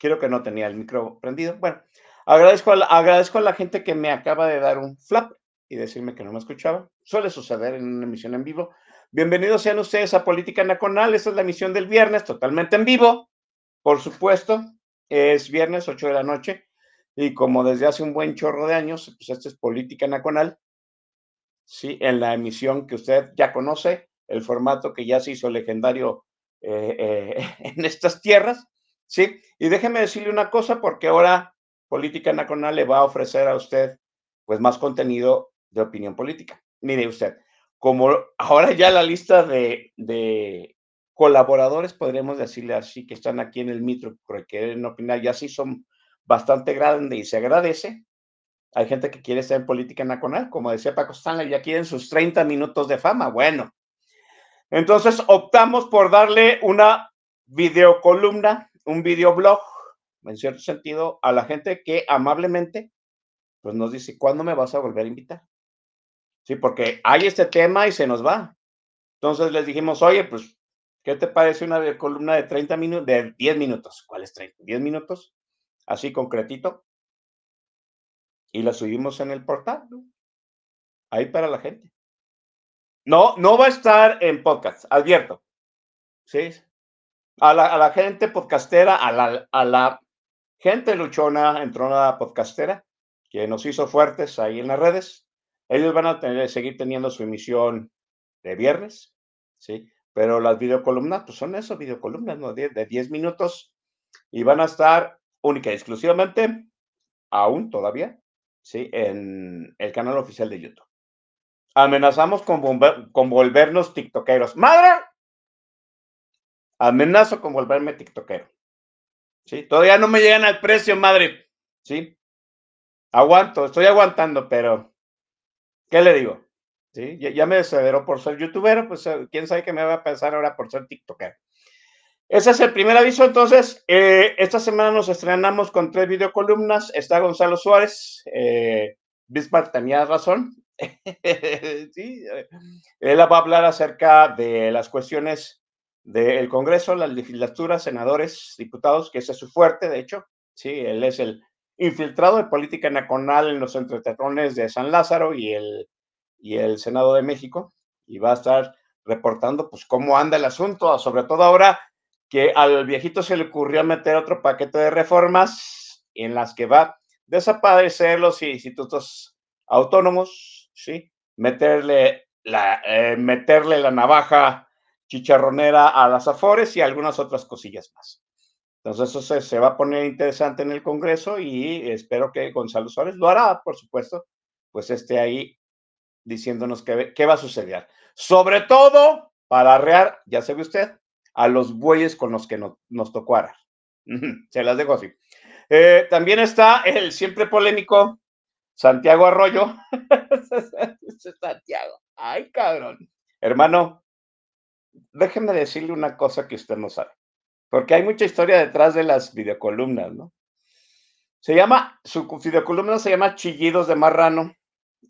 Creo que no tenía el micro prendido. Bueno, agradezco a la, agradezco a la gente que me acaba de dar un flap y decirme que no me escuchaba. Suele suceder en una emisión en vivo. Bienvenidos sean ustedes a Política Nacional. Esta es la emisión del viernes, totalmente en vivo. Por supuesto, es viernes 8 de la noche y como desde hace un buen chorro de años, pues esta es Política Nacional. Sí, en la emisión que usted ya conoce, el formato que ya se hizo legendario eh, eh, en estas tierras. Sí, y déjeme decirle una cosa, porque ahora Política Nacional le va a ofrecer a usted pues más contenido de opinión política. Mire usted, como ahora ya la lista de, de colaboradores, podríamos decirle así, que están aquí en el Mitro, porque quieren opinar, ya sí son bastante grandes y se agradece. Hay gente que quiere estar en política nacional, como decía Paco Stanley, ya quieren sus 30 minutos de fama. Bueno, entonces optamos por darle una videocolumna un videoblog, en cierto sentido, a la gente que amablemente pues nos dice, ¿cuándo me vas a volver a invitar? Sí, porque hay este tema y se nos va. Entonces les dijimos, oye, pues, ¿qué te parece una columna de 30 minutos, de 10 minutos? ¿Cuál es 30? 10 minutos, así concretito. Y la subimos en el portal, ¿no? Ahí para la gente. No, no va a estar en podcast, advierto. Sí, a la, a la, gente podcastera, a la, a la gente luchona, entronada podcastera, que nos hizo fuertes ahí en las redes. Ellos van a tener, seguir teniendo su emisión de viernes, ¿sí? Pero las videocolumnas, pues son eso, videocolumnas, ¿no? De, de 10 minutos y van a estar única y exclusivamente, aún todavía, ¿sí? En el canal oficial de YouTube. Amenazamos con, con volvernos tiktokeros. ¡Madre! Amenazo con volverme tiktokero. ¿Sí? Todavía no me llegan al precio, madre. ¿Sí? Aguanto, estoy aguantando, pero ¿qué le digo? ¿sí? Ya, me desesperó por ser youtuber, pues eh, quién sabe qué me va a pensar ahora por ser tiktoker. Ese es el primer aviso. Entonces, eh, esta semana nos estrenamos con tres videocolumnas. Está Gonzalo Suárez. Eh, Bismarck tenía razón. sí, eh, él va a hablar acerca de las cuestiones del Congreso, las legislaturas, senadores, diputados, que ese es su fuerte, de hecho. Sí, él es el infiltrado de política nacional en los entretetrones de San Lázaro y el, y el Senado de México. Y va a estar reportando pues cómo anda el asunto, sobre todo ahora que al viejito se le ocurrió meter otro paquete de reformas en las que va a desaparecer los institutos autónomos, ¿sí? Meterle la, eh, meterle la navaja chicharronera a las afores y algunas otras cosillas más. Entonces eso se, va a poner interesante en el Congreso y espero que Gonzalo Suárez lo hará, por supuesto, pues esté ahí diciéndonos qué, qué va a suceder. Sobre todo para arrear, ya sabe usted, a los bueyes con los que nos tocó arar. Se las dejo así. Eh, también está el siempre polémico Santiago Arroyo. Santiago, ay cabrón. Hermano, déjeme decirle una cosa que usted no sabe, porque hay mucha historia detrás de las videocolumnas, ¿no? Se llama, su videocolumna se llama Chillidos de Marrano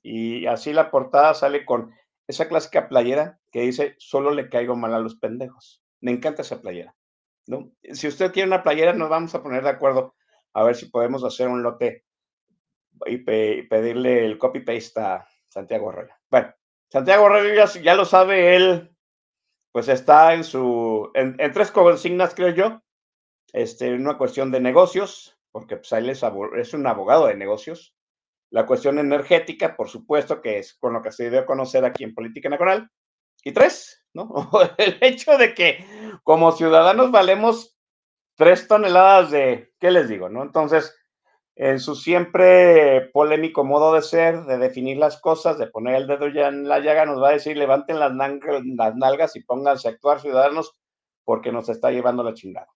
y así la portada sale con esa clásica playera que dice, solo le caigo mal a los pendejos. Me encanta esa playera. ¿no? Si usted tiene una playera, nos vamos a poner de acuerdo a ver si podemos hacer un lote y, pedirle el copy-paste a Santiago Arroyo. Bueno, Santiago Arroyo ya, lo sabe, él pues está en su, en, tres consignas, creo yo, este, una cuestión de negocios, porque pues él es, es un abogado de negocios, la cuestión energética, por supuesto, que es con lo que se dio a conocer aquí en Política Nacional, y tres, ¿no? El hecho de que como ciudadanos valemos tres toneladas de, ¿qué les digo, no? Entonces, en su siempre polémico modo de ser, de definir las cosas, de poner el dedo ya en la llaga, nos va a decir, levanten las, las nalgas y pónganse a actuar ciudadanos porque nos está llevando la chingada.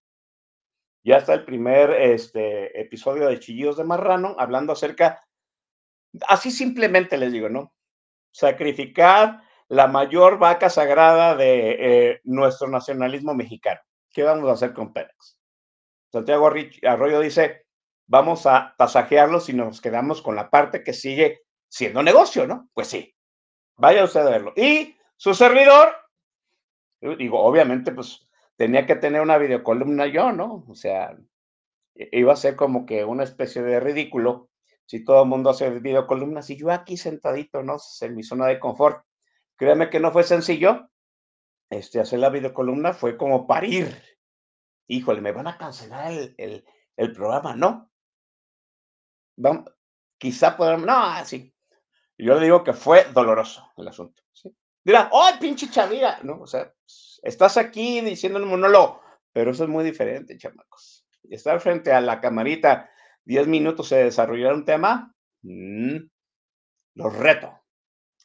Ya está el primer este, episodio de Chillidos de Marrano, hablando acerca, así simplemente les digo, ¿no? Sacrificar la mayor vaca sagrada de eh, nuestro nacionalismo mexicano. ¿Qué vamos a hacer con Pémex? Santiago Arroyo dice, vamos a tasajearlos y nos quedamos con la parte que sigue siendo negocio, ¿no? Pues sí, vaya usted a verlo. Y su servidor, digo, obviamente, pues tenía que tener una videocolumna yo, ¿no? O sea, iba a ser como que una especie de ridículo si todo el mundo hace videocolumnas y yo aquí sentadito, ¿no? En mi zona de confort. Créame que no fue sencillo. Este, hacer la videocolumna fue como parir. Híjole, me van a cancelar el, el, programa, ¿no? Vamos, quizá podamos, no, sí. Yo le digo que fue doloroso el asunto. ¿sí? Dirá, ¡ay, pinche chavira! ¿No? O sea, estás aquí diciendo un monólogo, pero eso es muy diferente, chamacos. Estar frente a la camarita 10 minutos se desarrollar un tema, mm, los reto.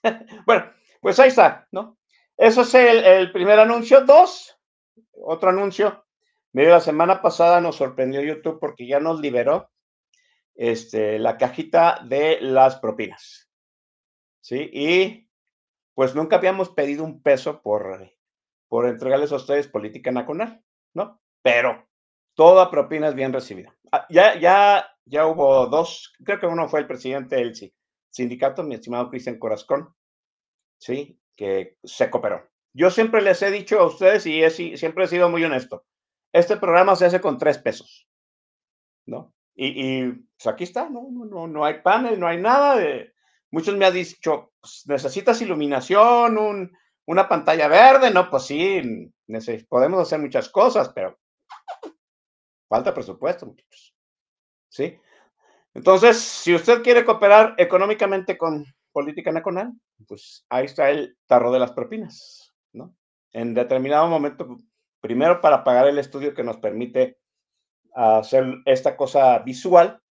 bueno, pues ahí está, ¿no? Eso es el, primer anuncio. Dos, otro anuncio. Mire, la semana pasada nos sorprendió YouTube porque ya nos liberó este, la cajita de las propinas. ¿Sí? Y pues nunca habíamos pedido un peso por, por entregarles a ustedes política nacional, ¿no? Pero toda propina es bien recibida. Ah, ya, ya, ya hubo dos, creo que uno fue el presidente del sindicato, mi estimado Cristian Corazón, ¿sí? Que se cooperó. Yo siempre les he dicho a ustedes y siempre he sido muy honesto. Este programa se hace con tres pesos, ¿no? Y, pues aquí está, ¿no? No, no, hay panel, no hay nada. De, muchos me han dicho, pues, necesitas iluminación, una pantalla verde, ¿no? Pues sí, podemos hacer muchas cosas, pero falta presupuesto, muchachos. ¿Sí? Entonces, si usted quiere cooperar económicamente con política nacional, pues ahí está el tarro de las propinas, ¿no? En determinado momento, primero para pagar el estudio que nos permite hacer esta cosa visual,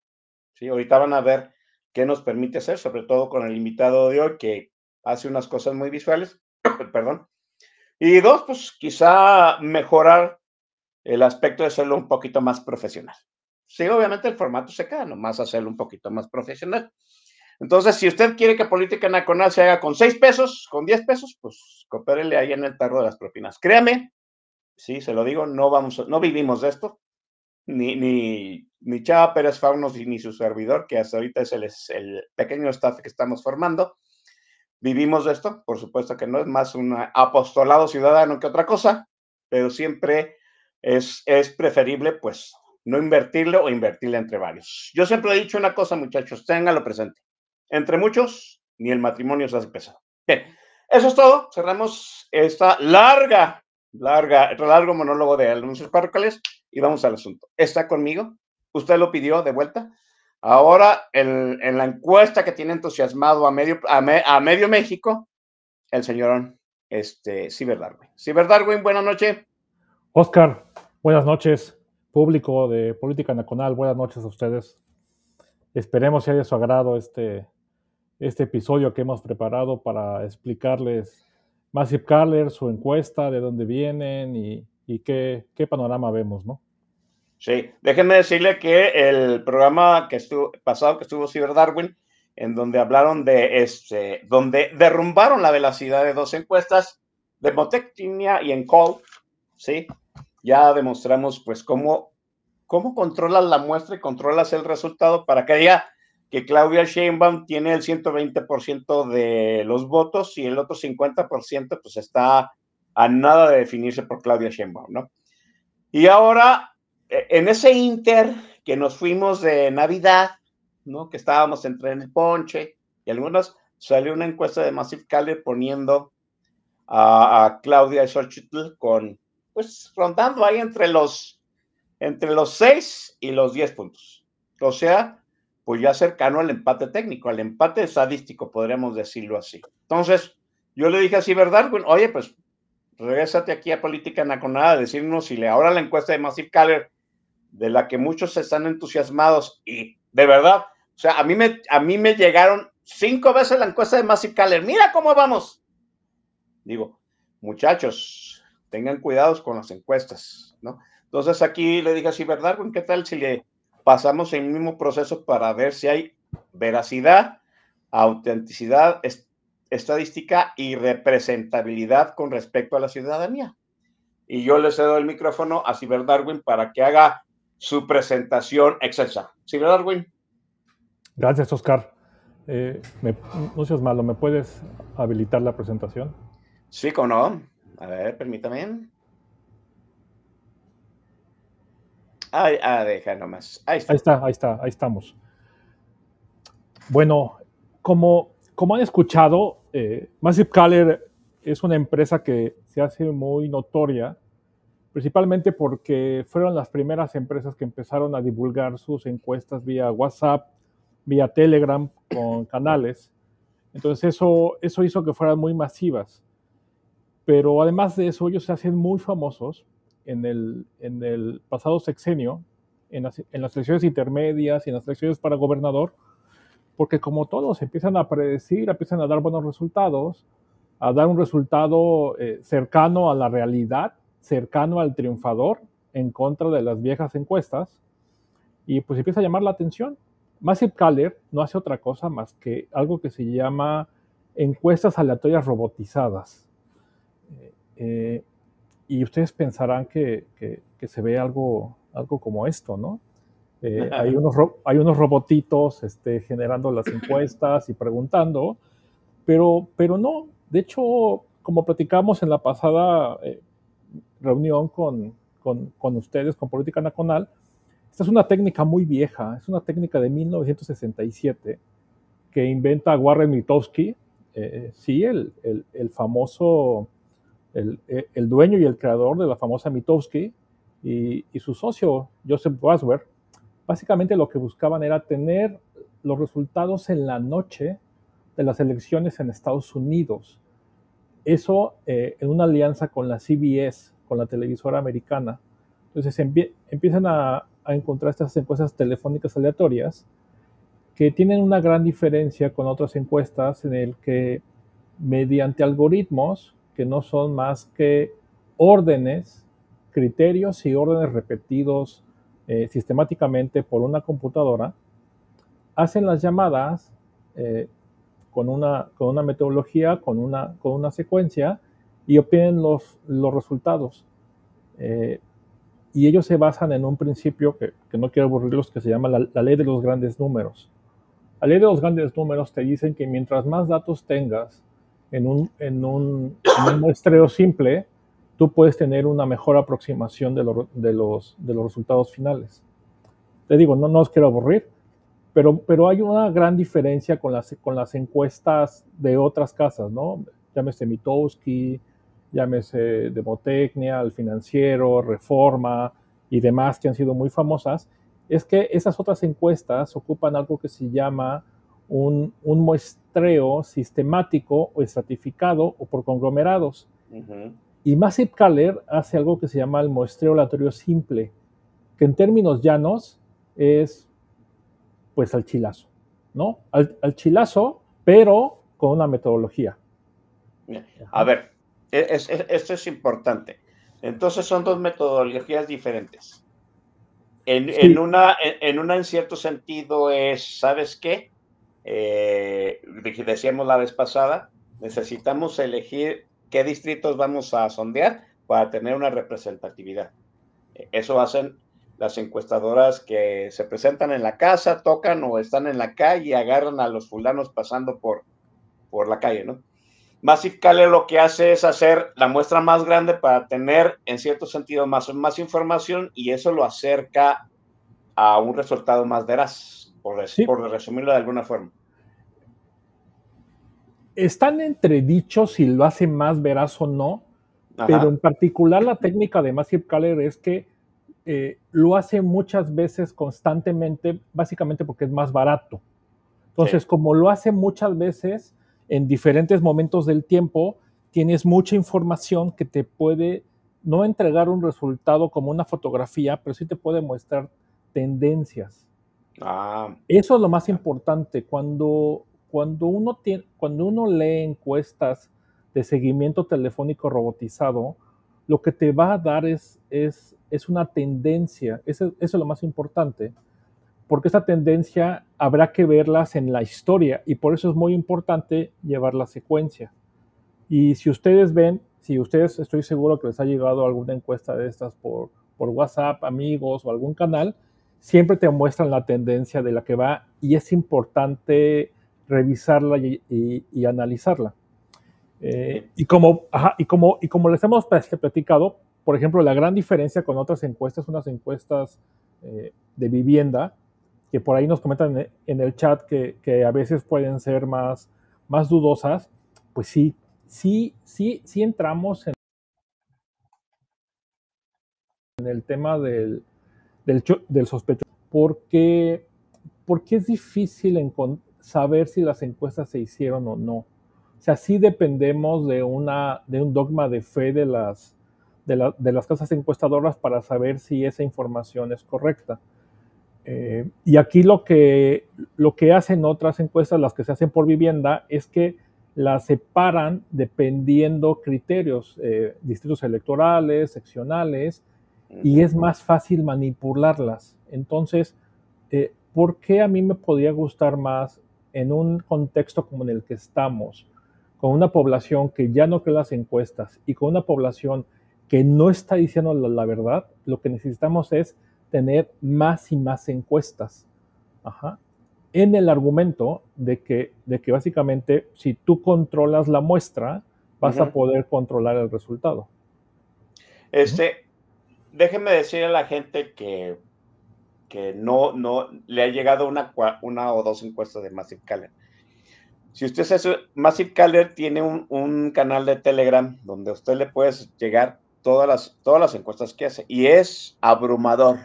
¿sí? Ahorita van a ver qué nos permite hacer, sobre todo con el invitado de hoy que hace unas cosas muy visuales, perdón. Y dos, pues quizá mejorar el aspecto de hacerlo un poquito más profesional. Sí, obviamente el formato se queda, nomás hacerlo un poquito más profesional. Entonces, si usted quiere que Política Nacional se haga con 6 pesos, con 10 pesos, pues coopérele ahí en el tarro de las propinas. Créame, sí, se lo digo, no, vamos, no vivimos de esto. Ni, ni, ni Chava Pérez Faunos ni su servidor, que hasta ahorita es el, el pequeño staff que estamos formando, vivimos de esto. Por supuesto que no es más un apostolado ciudadano que otra cosa, pero siempre es, es preferible, pues, no invertirle o invertirle entre varios. Yo siempre he dicho una cosa, muchachos, ténganlo presente. Entre muchos, ni el matrimonio se hace pesado. Bien, eso es todo. Cerramos esta larga, larga, largo monólogo de anuncios parroquiales y vamos al asunto. ¿Está conmigo? ¿Usted lo pidió de vuelta? Ahora, en, la encuesta que tiene entusiasmado a medio, a, a medio México, el señor este, Ciber Darwin. Ciber Darwin, buenas noches. Oscar, buenas noches. Público de Política Nacional, buenas noches a ustedes. Esperemos que haya su agrado este, este episodio que hemos preparado para explicarles Massive Caller, su encuesta, de dónde vienen y, y qué, qué, panorama vemos, ¿no? Sí, déjenme decirle que el programa que estuvo pasado, que estuvo Cyber Darwin, en donde hablaron de este, donde derrumbaron la velocidad de dos encuestas, de Motectinia y en Call, ¿sí? Ya demostramos, pues, cómo, cómo controlas la muestra y controlas el resultado para que haya que Claudia Sheinbaum tiene el 120% de los votos y el otro 50% pues está a nada de definirse por Claudia Sheinbaum, ¿no? Y ahora, e, en ese inter que nos fuimos de Navidad, ¿no? Que estábamos entre el ponche y algunos, salió una encuesta de Massive Caller poniendo a, Claudia Xochitl con, pues, rondando ahí entre los, entre los 6 y los 10 puntos. O sea, pues ya cercano al empate técnico, al empate estadístico, podríamos decirlo así. Entonces, yo le dije así, ¿verdad? Oye, pues regrésate aquí a Política Nacional a decirnos si le ahora la encuesta de Massive Caller, de la que muchos están entusiasmados y de verdad, o sea, a mí me, a mí me llegaron cinco veces la encuesta de Massive Caller, mira cómo vamos. Digo, muchachos, tengan cuidados con las encuestas, ¿no? Entonces aquí le dije así, ¿verdad? ¿Qué tal si le pasamos el mismo proceso para ver si hay veracidad, autenticidad, estadística y representabilidad con respecto a la ciudadanía. Y yo le cedo el micrófono a Ciber Darwin para que haga su presentación excelsa. Ciber Darwin. Gracias, Oscar. Eh, me, no seas malo, ¿me puedes habilitar la presentación? Sí, ¿cómo no? A ver, permítame. Ahí, ah, deja nomás. Ahí está. Ahí está, ahí está, ahí estamos. Bueno, como, como han escuchado, eh, Massive Caller es una empresa que se hace muy notoria, principalmente porque fueron las primeras empresas que empezaron a divulgar sus encuestas vía WhatsApp, vía Telegram, con canales. Entonces eso, eso hizo que fueran muy masivas. Pero además de eso, ellos se hacen muy famosos en el, en el pasado sexenio, en las, en las, elecciones intermedias y en las elecciones para gobernador, porque como todos empiezan a predecir, empiezan a dar buenos resultados, a dar un resultado eh, cercano a la realidad, cercano al triunfador, en contra de las viejas encuestas, y pues empieza a llamar la atención. Massive Caller no hace otra cosa más que algo que se llama encuestas aleatorias robotizadas. Eh, eh, y ustedes pensarán que, que, se ve algo, algo como esto, ¿no? Eh, hay, unos, hay unos robotitos este, generando las encuestas y preguntando, pero, pero no. De hecho, como platicamos en la pasada eh, reunión con, con, con, ustedes, con Política Nacional, esta es una técnica muy vieja, es una técnica de 1967 que inventa Warren Mitowski, eh, sí, el, el, el famoso el, el, dueño y el creador de la famosa Mitowski y, y su socio Joseph Waswer, básicamente lo que buscaban era tener los resultados en la noche de las elecciones en Estados Unidos. Eso eh, en una alianza con la CBS, con la televisora americana. Entonces empie empiezan a, a, encontrar estas encuestas telefónicas aleatorias que tienen una gran diferencia con otras encuestas en el que mediante algoritmos que no son más que órdenes, criterios y órdenes repetidos eh, sistemáticamente por una computadora, hacen las llamadas eh, con, una, con una metodología, con una, con una secuencia y obtienen los, los resultados. Eh, y ellos se basan en un principio que, que no quiero aburrirlos, que se llama la, la, ley de los grandes números. La ley de los grandes números te dicen que mientras más datos tengas en un, en un, en un muestreo simple, tú puedes tener una mejor aproximación de, lo, de, los, resultados finales. Te digo, no, no os quiero aburrir, pero, hay una gran diferencia con las, encuestas de otras casas, ¿no? Llámese Mitowski, llámese Demotecnia, El Financiero, Reforma y demás que han sido muy famosas, es que esas otras encuestas ocupan algo que se llama un, muestreo sistemático o estratificado o por conglomerados. Uh. Y Massive Caller hace algo que se llama el muestreo aleatorio simple, que en términos llanos es pues al chilazo, ¿no? Al, al chilazo, pero con una metodología. A ver, es, es, esto es importante. Entonces son dos metodologías diferentes. En, sí. en, una, en, en, una, en cierto sentido, es, ¿sabes qué? Eh, decíamos la vez pasada, necesitamos elegir qué distritos vamos a sondear para tener una representatividad. Eso hacen las encuestadoras que se presentan en la casa, tocan o están en la calle y agarran a los fulanos pasando por, por la calle, ¿no? Massive Caller lo que hace es hacer la muestra más grande para tener, en cierto sentido, más, más información y eso lo acerca a un resultado más veraz, por, sí. por resumirlo de alguna forma. Están entredichos si lo hace más veraz o no, Ajá. pero en particular la técnica de Massive Caller es que eh, lo hace muchas veces constantemente, básicamente porque es más barato. Entonces, sí. como lo hace muchas veces, en diferentes momentos del tiempo, tienes mucha información que te puede no entregar un resultado como una fotografía, pero sí te puede mostrar tendencias. Ah. Eso es lo más importante. Cuando, cuando, uno tiene, cuando uno lee encuestas de seguimiento telefónico robotizado, lo que te va a dar es, es, es una tendencia. Eso, eso es lo más importante porque esa tendencia habrá que verlas en la historia y por eso es muy importante llevar la secuencia. Y si ustedes ven, si ustedes estoy seguro que les ha llegado alguna encuesta de estas por, por WhatsApp, amigos o algún canal, siempre te muestran la tendencia de la que va y es importante revisarla y, analizarla. Eh, y, como, y, como, y como les hemos platicado, por ejemplo, la gran diferencia con otras encuestas, unas encuestas eh, de vivienda, que por ahí nos comentan en el chat que, que, a veces pueden ser más, más dudosas, pues sí, sí, sí, sí entramos en, el tema del, del, sospechoso, porque, porque es difícil saber si las encuestas se hicieron o no. O sea, sí dependemos de, una, de un dogma de fe de las, de, la, de las casas encuestadoras para saber si esa información es correcta. Eh, y aquí lo que, lo que hacen otras encuestas, las que se hacen por vivienda, es que las separan dependiendo criterios, eh, distritos electorales, seccionales, y es más fácil manipularlas. Entonces, eh, ¿por qué a mí me podría gustar más en un contexto como en el que estamos, con una población que ya no cree las encuestas y con una población que no está diciendo la, la verdad? Lo que necesitamos es tener más y más encuestas. Ajá. En el argumento de que, de que básicamente si tú controlas la muestra, vas uh -huh. a poder controlar el resultado. Este, uh -huh. déjeme decir a la gente que, que no, no le ha llegado una, una o dos encuestas de Massive Caller. Si usted es Massive Caller tiene un, un, canal de Telegram donde usted le puede llegar todas las, todas las encuestas que hace y es abrumador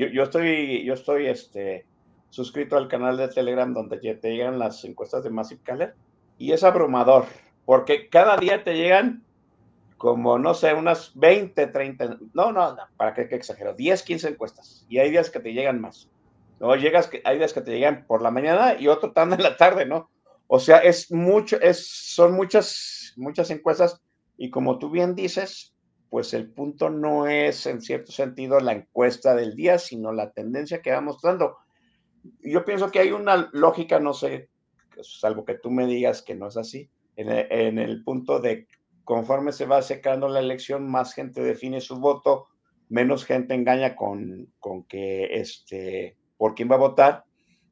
yo, yo, estoy, yo estoy este, suscrito al canal de Telegram donde te llegan las encuestas de Massive Caller y es abrumador, porque cada día te llegan como, no sé, unas 20, 30, no, no, para qué, exagero, 10, 15 encuestas y hay días que te llegan más. No, llegas, hay días que te llegan por la mañana y otro tan en la tarde, ¿no? O sea, es mucho, es, son muchas, muchas encuestas y como tú bien dices, pues el punto no es en cierto sentido la encuesta del día, sino la tendencia que va mostrando. Yo pienso que hay una lógica, no sé salvo que tú me digas que no es así. En el, punto de conforme se va acercando la elección, más gente define su voto, menos gente engaña con, con que este, por quién va a votar,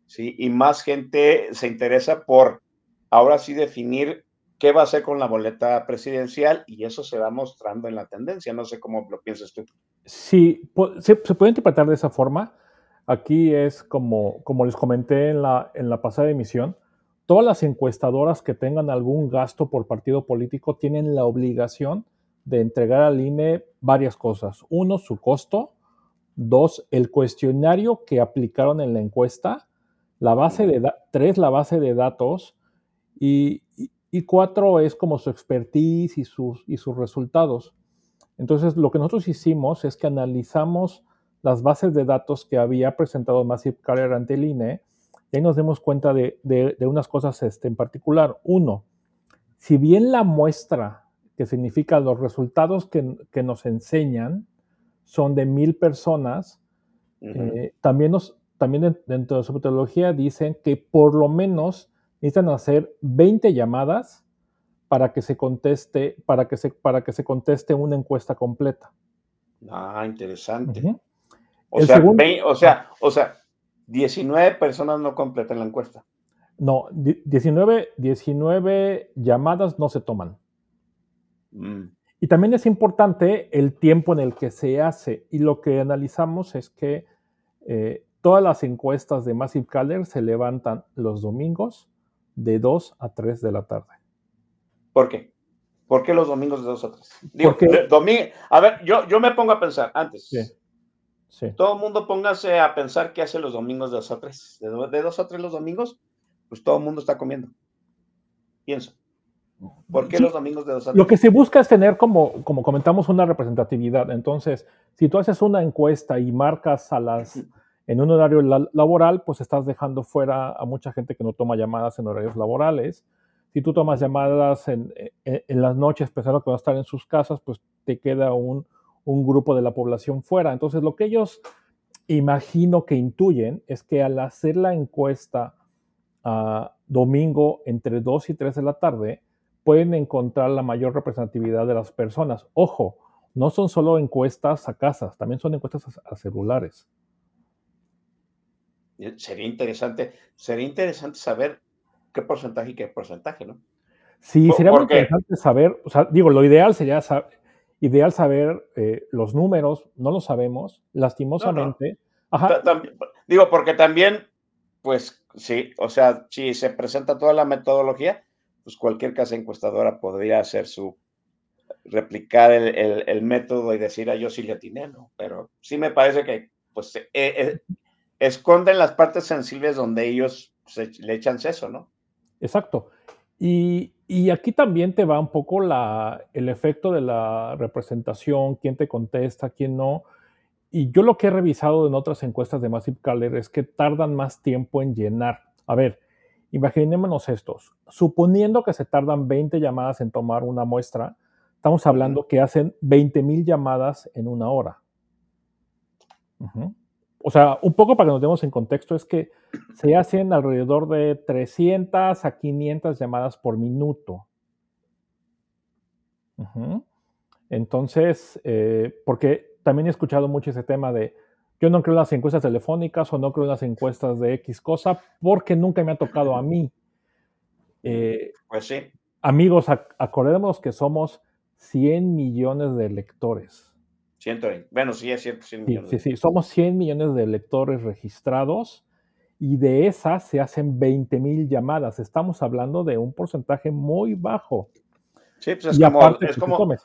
¿sí? Y más gente se interesa por ahora sí definir qué va a hacer con la boleta presidencial y eso se va mostrando en la tendencia. No sé cómo lo piensas tú. Sí, se, puede interpretar de esa forma. Aquí es como, como les comenté en la, en la pasada emisión, todas las encuestadoras que tengan algún gasto por partido político tienen la obligación de entregar al INE varias cosas. Uno, su costo. Dos, el cuestionario que aplicaron en la encuesta. La base de tres, la base de datos. Y, cuatro es como su expertise y sus, y sus resultados. Entonces, lo que nosotros hicimos es que analizamos las bases de datos que había presentado Massive Career ante el INE y ahí nos dimos cuenta de, unas cosas este, en particular. Uno, si bien la muestra, que significa los resultados que, nos enseñan, son de mil personas, eh, también, nos, también dentro de su metodología dicen que por lo menos necesitan hacer 20 llamadas para que se conteste, para que se, para que se conteste una encuesta completa. Ah, interesante. o, sea, o, sea, o sea, 19 personas no completan la encuesta. No, 19, 19 llamadas no se toman. Mm. Y también es importante el tiempo en el que se hace. Y lo que analizamos es que eh, todas las encuestas de Massive Caller se levantan los domingos de 2 a 3 de la tarde. ¿Por qué? ¿Por qué los domingos de 2 a 3? Digo, a ver, yo, yo me pongo a pensar antes. Sí. Todo el mundo póngase a pensar qué hace los domingos de 2 a 3. De 2 a 3 los domingos, pues todo el mundo está comiendo. Pienso. ¿Por qué los domingos de 2 a 3? Lo que se busca es tener, como, como comentamos, una representatividad. Entonces, si tú haces una encuesta y marcas a las en un horario laboral, pues estás dejando fuera a mucha gente que no toma llamadas en horarios laborales. Si tú tomas llamadas en, las noches pensando que va a estar en sus casas, pues te queda un, grupo de la población fuera. Entonces, lo que ellos imagino que intuyen es que al hacer la encuesta a domingo entre 2 y 3 de la tarde, pueden encontrar la mayor representatividad de las personas. Ojo, no son solo encuestas a casas, también son encuestas a celulares. Sería interesante, sería interesante saber qué porcentaje y qué porcentaje, ¿no? Sí, sería muy interesante saber, o sea, digo, lo ideal sería ideal saber eh, los números, no lo sabemos, lastimosamente. digo, porque también, pues sí, o sea, si se presenta toda la metodología, pues cualquier casa encuestadora podría hacer su, replicar el, método y decir, a ah, yo sí le atiné, ¿no? Pero sí me parece que, pues, eh, esconden las partes sensibles donde ellos le echan eso, ¿no? Exacto. Y, aquí también te va un poco la, el efecto de la representación, quién te contesta, quién no. Y yo lo que he revisado en otras encuestas de Massive Caller es que tardan más tiempo en llenar. A ver, imaginémonos estos. Suponiendo que se tardan 20 llamadas en tomar una muestra, estamos hablando que hacen 20 mil llamadas en una hora o sea, un poco para que nos demos en contexto, es que se hacen alrededor de 300 a 500 llamadas por minuto. Entonces, eh, porque también he escuchado mucho ese tema de, yo no creo en las encuestas telefónicas o no creo en las encuestas de X cosa porque nunca me ha tocado a mí. Eh, pues sí. Amigos, acordémonos que somos 100 millones de lectores. 120. Bueno, sí, es cierto, 100 millones. Sí, sí, somos 100 millones de lectores registrados y de esas se hacen 20 mil llamadas. Estamos hablando de un porcentaje muy bajo. Sí, pues es, como, es como,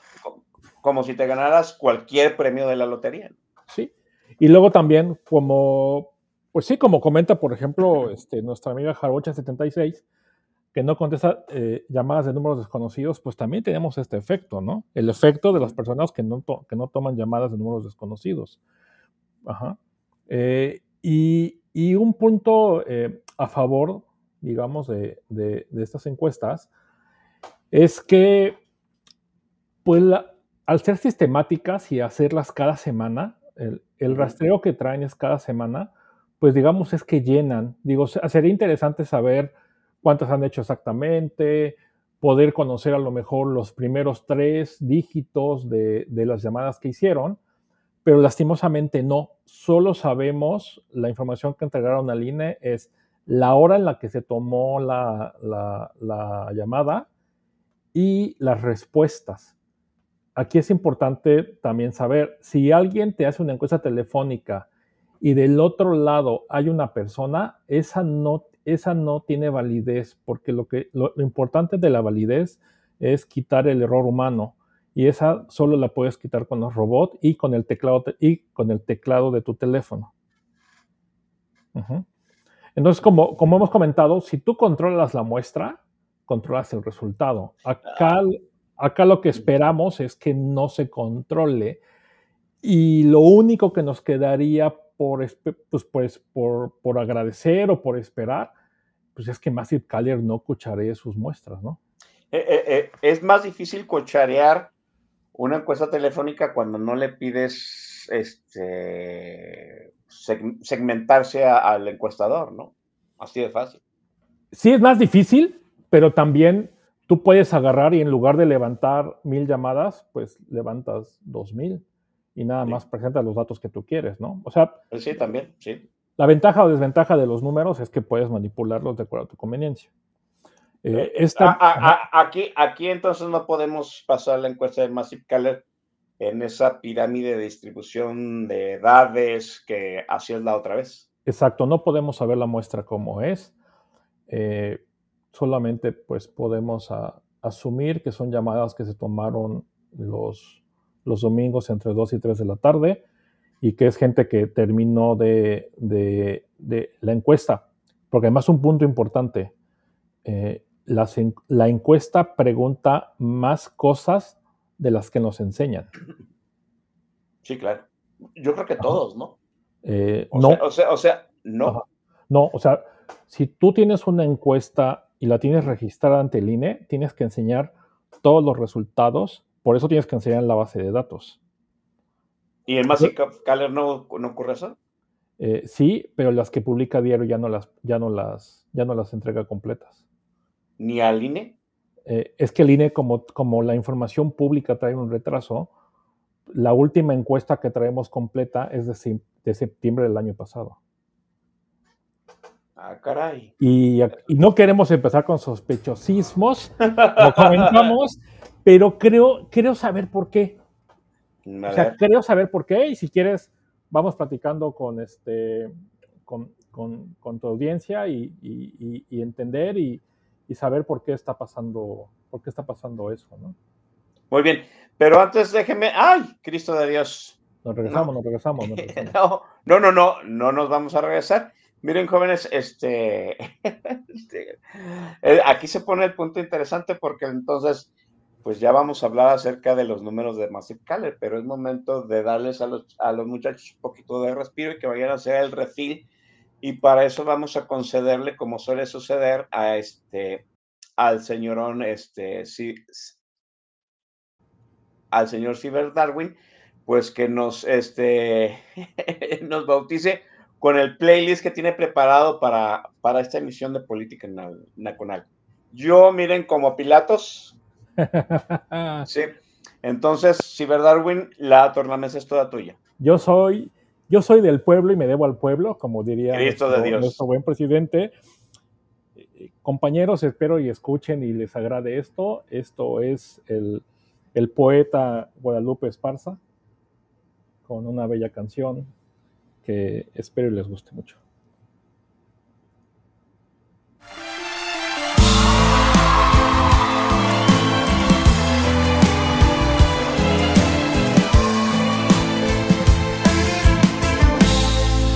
como, si te ganaras cualquier premio de la lotería. Sí. Y luego también, como, pues sí, como comenta, por ejemplo, este, nuestra amiga Jarocha76, que no contesta eh, llamadas de números desconocidos, pues también tenemos este efecto, ¿no? El efecto de las personas que no, que no toman llamadas de números desconocidos. Ajá. Eh, y, y, un punto eh, a favor, digamos, de, de, estas encuestas es que, pues, al ser sistemáticas y hacerlas cada semana, el, el rastreo que traen es cada semana, pues digamos es que llenan. Digo, sería interesante saber cuántas han hecho exactamente, poder conocer a lo mejor los primeros tres dígitos de, las llamadas que hicieron, pero lastimosamente no. Solo sabemos la información que entregaron al INE es la hora en la que se tomó la, la llamada y las respuestas. Aquí es importante también saber, si alguien te hace una encuesta telefónica y del otro lado hay una persona, esa no esa no tiene validez, porque lo, que, lo, importante de la validez es quitar el error humano y esa solo la puedes quitar con los robots y con el teclado, y con el teclado de tu teléfono. Entonces, como, como hemos comentado, si tú controlas la muestra, controlas el resultado. Acá, acá lo que esperamos es que no se controle y lo único que nos quedaría por, pues, pues, por, por agradecer o por esperar, pues es que Massive Caller no cucharee sus muestras, ¿no? Eh, eh, eh, es más difícil cocharear una encuesta telefónica cuando no le pides este, segmentarse a, al encuestador, ¿no? Así de fácil. Sí, es más difícil, pero también tú puedes agarrar y en lugar de levantar mil llamadas, pues levantas dos mil y nada más presenta los datos que tú quieres, ¿no? O sea, pues sí, también, sí. La ventaja o desventaja de los números es que puedes manipularlos de acuerdo a tu conveniencia. Eh, esta, a, a, aquí, aquí entonces no podemos pasar la encuesta de Massive Caller en esa pirámide de distribución de edades que hacías la otra vez. Exacto, no podemos saber la muestra como es. Eh, solamente pues podemos a, asumir que son llamadas que se tomaron los los domingos entre 2 y 3 de la tarde y que es gente que terminó de, de, de la encuesta. Porque además un punto importante, eh, las, la encuesta pregunta más cosas de las que nos enseñan. Sí, claro. Yo creo que todos, ¿no? Eh, o no. Sea, o, sea, o sea, no. Ajá. No, o sea, si tú tienes una encuesta y la tienes registrada ante el INE, tienes que enseñar todos los resultados por eso tienes que enseñar en la base de datos. ¿Y en Massive Caller no, no ocurre eso? Eh, sí, pero las que publica diario ya no las, ya no las, ya no las entrega completas. ¿Ni al INE? Eh, es que el INE, como, como la información pública trae un retraso, la última encuesta que traemos completa es de, de septiembre del año pasado. Ah, caray. Y, y, no queremos empezar con sospechosismos, lo comentamos, pero creo, creo saber por qué. O sea, creo saber por qué y si quieres vamos platicando con, este, con, con, con tu audiencia y, y, y entender y, saber por qué está pasando, por qué está pasando eso, ¿no? Muy bien, pero antes déjeme, ¡ay, Cristo de Dios! Nos regresamos, no. nos regresamos. Nos regresamos. no, no, no, no, no nos vamos a regresar. Miren, jóvenes, este, este, aquí se pone el punto interesante porque entonces, pues ya vamos a hablar acerca de los números de Massive Caller, pero es momento de darles a los, a los muchachos un poquito de respiro y que vayan a hacer el refil. Y para eso vamos a concederle, como suele suceder, a este, al señorón, este, sí, al señor Ciber Darwin, pues que nos, este, nos bautice con el playlist que tiene preparado para, para esta emisión de Política Nacional. Yo, miren, como Pilatos. sí. Entonces, Ciber Darwin, la tornamesa es toda tuya. Yo soy, yo soy del pueblo y me debo al pueblo, como diría nuestro, de Dios. nuestro buen presidente. Compañeros, espero y escuchen y les agrade esto. Esto es el, el poeta Guadalupe Esparza, con una bella canción que espero y les guste mucho.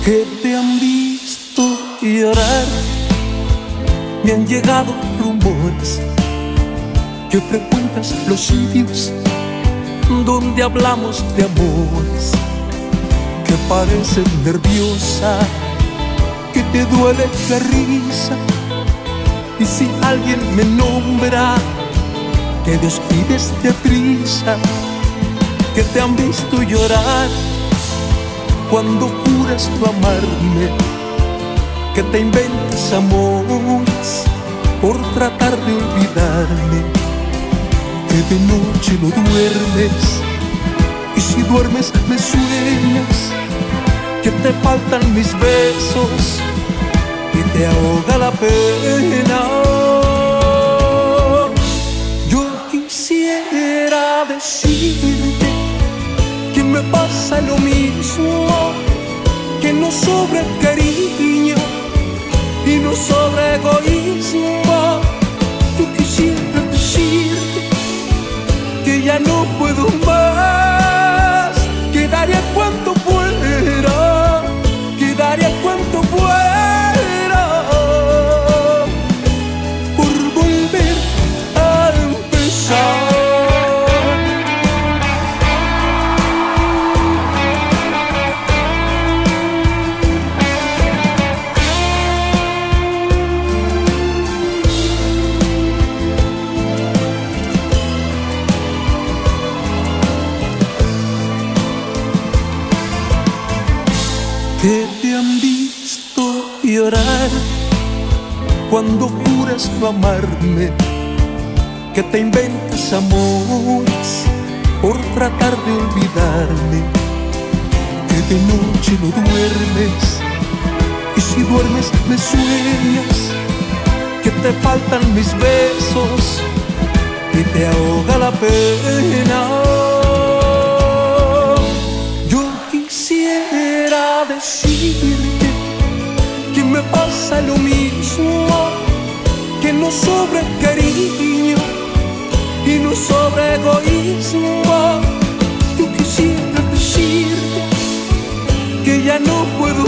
Que te han visto llorar, me han llegado rumores que frecuentas los sitios donde hablamos de amores que pareces nerviosa, que te duele la risa. Y si alguien me nombra, te despides de prisa, que te han visto llorar cuando juras no amarme, que te inventas amores por tratar de olvidarme. Que de noche no duermes y si duermes me sueñas. Que te faltan mis besos y te ahoga la pena. Pasa lo mismo, que no sobra cariño y no sobra egoísmo. Yo quisiera decirte que ya no puedo más, cuando juras no amarme, que te inventas amores por tratar de olvidarme, que de noche no duermes y si duermes me sueñas, que te faltan mis besos y te ahoga la pena. No sobra cariño y no sobra egoísmo. Yo quisiera decirte que ya no puedo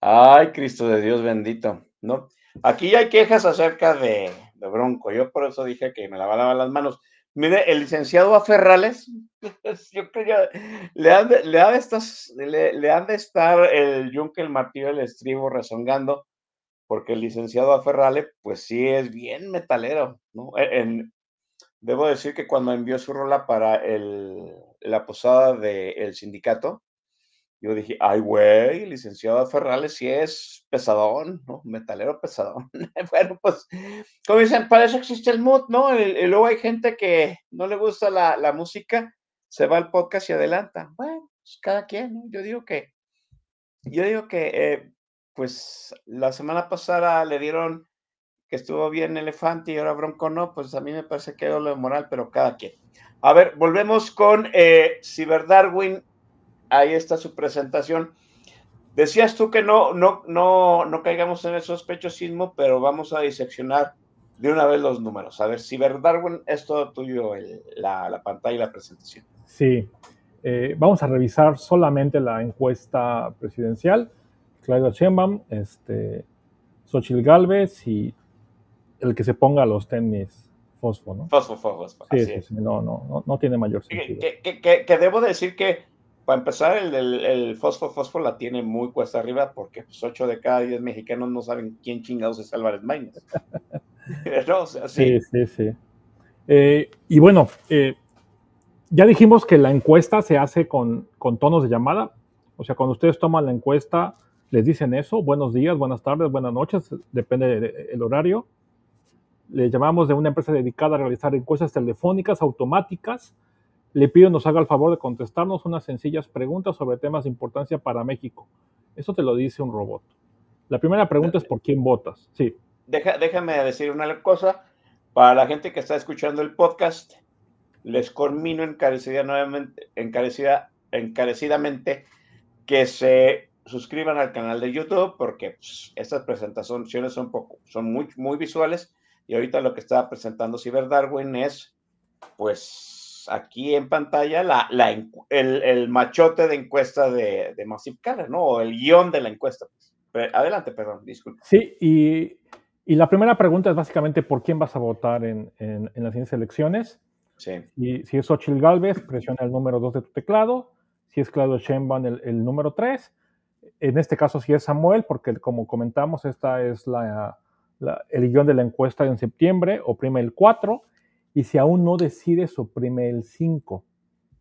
Ay, Cristo de Dios bendito, ¿no? Aquí hay quejas acerca de, Bronco. Yo por eso dije que me lavaba las manos. Mire, el licenciado Aferrales, yo creo le han de, le ha de estas- le- han de estar el yunque, el martillo, el estribo rezongando, porque el licenciado Aferrale, pues sí es bien metalero, ¿no? E- en- debo decir que cuando envió su rola para el, la posada del sindicato, yo dije, ay, güey, licenciado Ferrales sí es pesadón, ¿no? Metalero pesadón. bueno, pues, como dicen, para eso existe el mood, ¿no? Y, y luego hay gente que no le gusta la, la música, se va al podcast y adelanta. Bueno, pues cada quien, ¿no? Yo digo que, yo digo que, eh, pues, la semana pasada le dieron que estuvo bien Elefante y ahora Bronco no, pues a mí me parece que es lo moral, pero cada quien. A ver, volvemos con eh, Cyber Darwin ahí está su presentación. Decías tú que no, no, no, no caigamos en el sospechosismo, pero vamos a diseccionar de una vez los números. A ver, Ciber Darwin, es todo tuyo el- la, la pantalla y la presentación. Sí. Eh, vamos a revisar solamente la encuesta presidencial. Claudia Sheinbaum, este, Xochitl Galvez y el que se ponga los tenis fosfo, ¿no? Fosfo, fosfo, Sí, así sí, es. sí, no, no, no, no tiene mayor sentido. que- que- que- que debo decir que, para empezar, el, el, el la tiene muy cuesta arriba porque pues, 8 de cada 10 mexicanos no saben quién chingados es Álvarez Maínez. Sí, sí, sí. Eh, y bueno, eh, ya dijimos que la encuesta se hace con, con tonos de llamada. O sea, cuando ustedes toman la encuesta, les dicen eso, buenos días, buenas tardes, buenas noches, depende del horario. Le llamamos de una empresa dedicada a realizar encuestas telefónicas automáticas. Le pido nos haga el favor de contestarnos unas sencillas preguntas sobre temas de importancia para México. Eso te lo dice un robot. La primera pregunta es por quién votas. Sí. Deja- déjame decir una cosa. Para la gente que está escuchando el podcast, les conmino encarecida nuevamente, encarecida, encarecidamente que se suscriban al canal de YouTube porque pues, estas presentaciones son, poco, son muy, muy visuales y ahorita lo que está presentando Cyber Darwin es pues aquí en pantalla la, la el, el machote de encuesta de, de Massive Caller, ¿no? O el guion de la encuesta. Adelante, perdón, disculpe. Sí, y Y la primera pregunta es básicamente por quién vas a votar en, en, en las siguientes elecciones. Sí. Y si es Ochil Galvez, presiona el número 2 de tu teclado. Si es Claudio Sheinbaum, el, el, número 3. En este caso, si es Samuel, porque como comentamos, esta es la, la, el guion de la encuesta en septiembre, oprime el 4. Y si aún no decides, oprime el 5.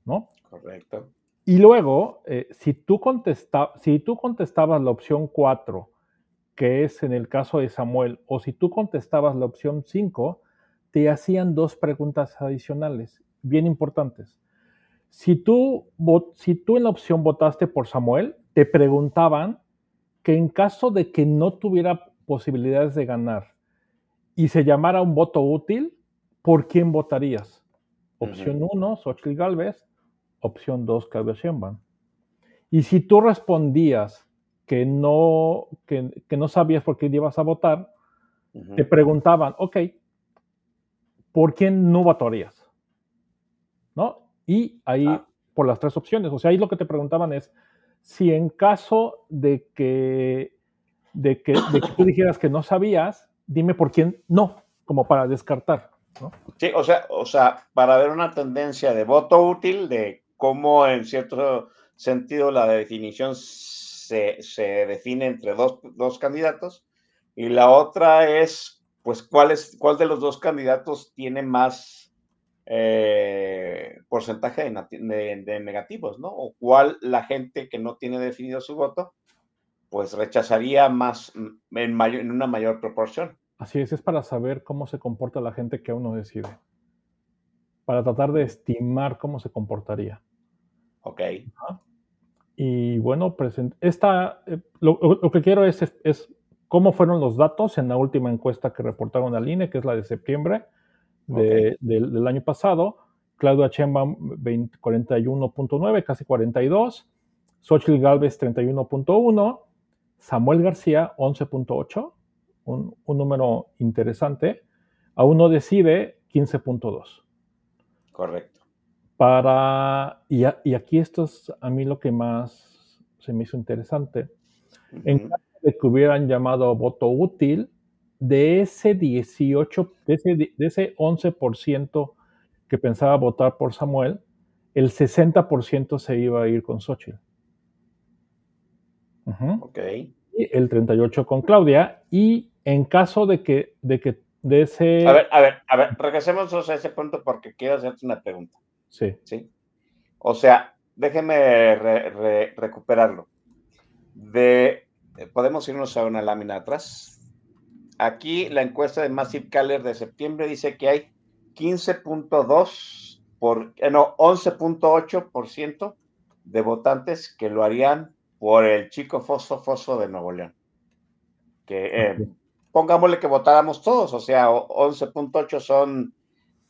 ¿No? Correcto. Y luego, eh, si, tú contesta, si tú contestabas la opción 4, que es en el caso de Samuel, o si tú contestabas la opción 5, te hacían dos preguntas adicionales, bien importantes. Si tú, si tú en la opción votaste por Samuel, te preguntaban que en caso de que no tuviera posibilidades de ganar y se llamara un voto útil, ¿por quién votarías? Opción 1, uh -huh. Xochitl Galvez. Opción 2, Claudio Sheinbaum. Y si tú respondías que no, que, que no sabías por quién ibas a votar, uh -huh. te preguntaban, ok, ¿por quién no votarías? ¿No? Y ahí, ah. por las tres opciones, o sea, ahí lo que te preguntaban es, si en caso de que, de que, de que tú dijeras que no sabías, dime por quién no, como para descartar. Sí, o sea, o sea, para ver una tendencia de voto útil, de cómo en cierto sentido la definición se, se define entre dos, dos, candidatos, y la otra es, pues, cuál, es, cuál de los dos candidatos tiene más eh, porcentaje de, de, negativos, ¿no? O cuál la gente que no tiene definido su voto, pues rechazaría más en, mayor, en una mayor proporción. Así es, es para saber cómo se comporta la gente que aún no decide. Para tratar de estimar cómo se comportaría. Ok. Y bueno, esta, eh, lo, lo, que quiero es, es, es, cómo fueron los datos en la última encuesta que reportaron al INE, que es la de septiembre de, okay. del, del, año pasado. Claudia Sheinbaum 41.9, casi 42. Xochitl Galvez 31.1. Samuel García 11.8 un, un número interesante, aún no decide 15.2. Correcto. Para, y, a, y, aquí esto es a mí lo que más se me hizo interesante. Uh -huh. En caso de que hubieran llamado voto útil, de ese 18, de ese, de ese 11% que pensaba votar por Samuel, el 60% se iba a ir con Xochitl. Uh -huh. Ok. Y el 38 con Claudia, y en caso de que, de que de ese... A ver, a ver, a ver, regresemos a ese punto porque quiero hacerte una pregunta. Sí. ¿Sí? O sea, déjeme re, re, recuperarlo. De, podemos irnos a una lámina atrás. Aquí la encuesta de Massive Caller de septiembre dice que hay 15.2 por, eh, no, 11.8% de votantes que lo harían por el chico Fosfo Fosfo de Nuevo León. Que eh, pongámosle que votáramos todos, o sea, 11.8 son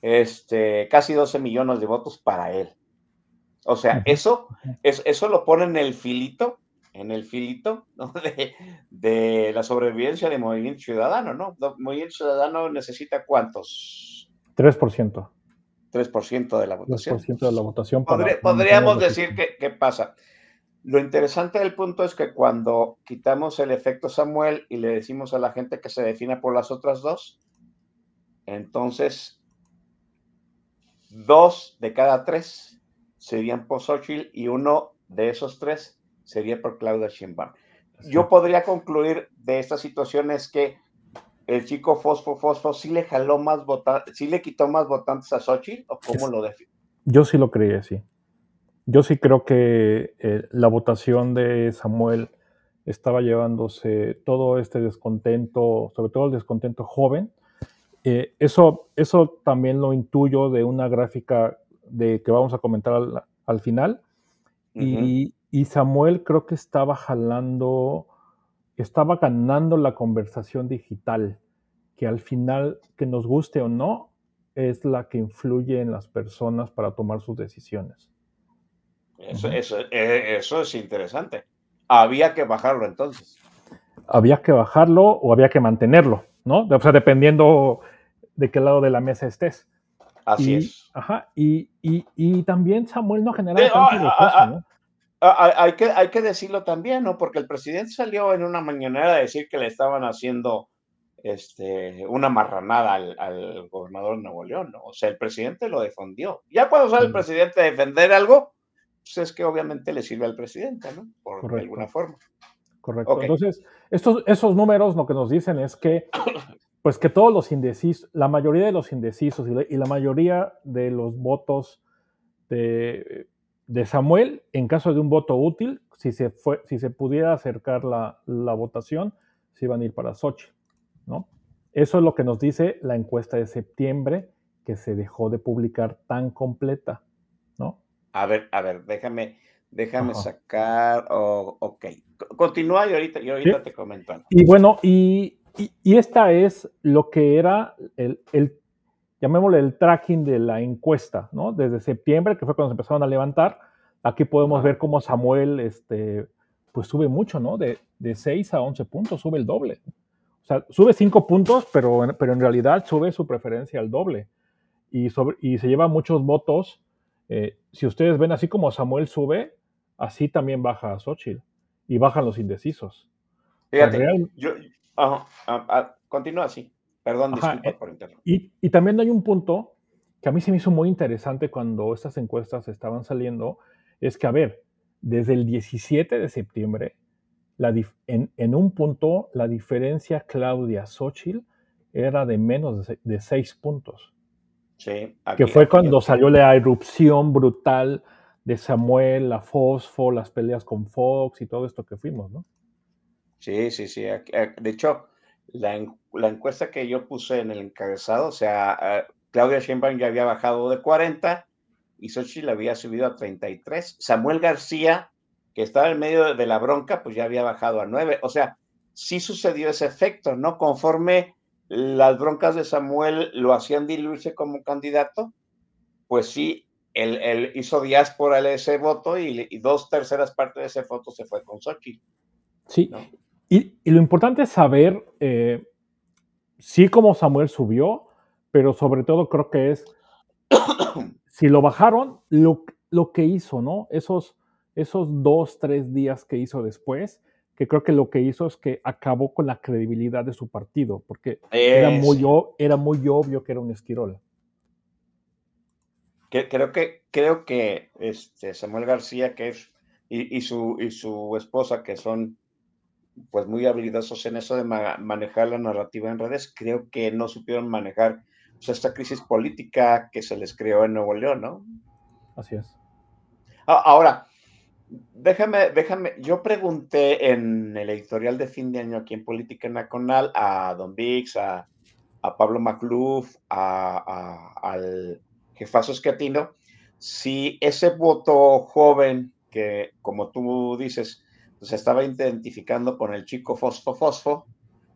este, casi 12 millones de votos para él. O sea, eso, es, eso lo pone en el filito, en el filito ¿no? de, de, la sobrevivencia de Movimiento Ciudadano, ¿no? Movimiento Ciudadano necesita cuántos? 3%. 3% de la votación. 3% de la votación. Podría, podríamos decir que, ¿qué pasa? Lo interesante del punto es que cuando quitamos el efecto Samuel y le decimos a la gente que se defina por las otras dos, entonces dos de cada tres serían por Xochitl y uno de esos tres sería por Claudia Sheinbaum. Yo podría concluir de esta situación es que el chico Fosfo Fosfo sí le jaló más votantes, sí le quitó más votantes a Xochitl o cómo lo define. Yo sí lo creía, sí. Yo sí creo que eh, la votación de Samuel estaba llevándose todo este descontento, sobre todo el descontento joven. Eh, eso, eso también lo intuyo de una gráfica de que vamos a comentar al, al final. Uh -huh. y, y, Samuel creo que estaba jalando, estaba ganando la conversación digital, que al final, que nos guste o no, es la que influye en las personas para tomar sus decisiones. Eso, eso, eh, eso, es interesante. Había que bajarlo entonces. Había que bajarlo o había que mantenerlo, ¿no? O sea, dependiendo de qué lado de la mesa estés. Así y, es. Ajá, y, y, y, también Samuel no generaba tanto ah, ah, ¿no? ah, hay, que, hay que decirlo también, ¿no? Porque el presidente salió en una mañanera a decir que le estaban haciendo este, una marranada al, gobernador de Nuevo León, ¿no? O sea, el presidente lo defendió. Ya cuando sale el presidente a defender algo, pues es que obviamente le sirve al presidente, ¿no? Por de alguna forma. Correcto. Entonces, estos, esos números lo que nos dicen es que, pues que todos los indecisos, la mayoría de los indecisos y la, mayoría de los votos de, de, Samuel, en caso de un voto útil, si se, fue, si se pudiera acercar la, la votación, se iban a ir para Sochi, ¿no? Eso es lo que nos dice la encuesta de septiembre, que se dejó de publicar tan completa. A ver, a ver, déjame, déjame sacar, oh, ok, continúa y ahorita, y ahorita te comento. Y bueno, y, y, esta es lo que era el, el, llamémosle el tracking de la encuesta, ¿no? Desde septiembre, que fue cuando se empezaron a levantar, aquí podemos ver cómo Samuel, este, pues sube mucho, ¿no? De, de 6 a 11 puntos, sube el doble. O sea, sube 5 puntos, pero, pero en realidad sube su preferencia al doble. Y, sobre, y se lleva muchos votos. Eh, si ustedes ven así como Samuel sube, así también baja a Xochitl y bajan los indecisos. Fíjate, yo, continúa así. Perdón, disculpa eh, por interrumpir. Y, y, también hay un punto que a mí se me hizo muy interesante cuando estas encuestas estaban saliendo, es que, a ver, desde el 17 de septiembre, la en, en, un punto, la diferencia Claudia-Xochitl era de menos de, de seis puntos. Sí, que fue cuando salió la erupción brutal de Samuel, la Fosfo, las peleas con Fox y todo esto que fuimos, ¿no? Sí, sí, sí. De hecho, la, encuesta que yo puse en el encabezado, o sea, eh, Claudia Sheinbaum ya había bajado de 40 y Xochitl había subido a 33. Samuel García, que estaba en medio de la bronca, pues ya había bajado a 9. O sea, sí sucedió ese efecto, ¿no? Conforme las broncas de Samuel lo hacían diluirse como candidato, pues sí, él, hizo diáspora ese voto y, dos terceras partes de ese voto se fue con Sochi. Sí, y, lo importante es saber, eh, sí como Samuel subió, pero sobre todo creo que es, si lo bajaron, lo, lo que hizo, ¿no? Esos, esos dos, tres días que hizo después, que creo que lo que hizo es que acabó con la credibilidad de su partido, porque era muy, era muy obvio que era un esquirol creo que, creo que este Samuel García, que es, y, su, y su esposa, que son pues muy habilidosos en eso de manejar la narrativa en redes, creo que no supieron manejar pues, esta crisis política que se les creó en Nuevo León, ¿no? Así es. Ahora, déjame, déjame, yo pregunté en el editorial de fin de año aquí en Política Nacional a Don Vix, a, Pablo Macluf, a, al jefazo escatino, si ese voto joven que, como tú dices, se pues, estaba identificando con el chico Fosfo Fosfo,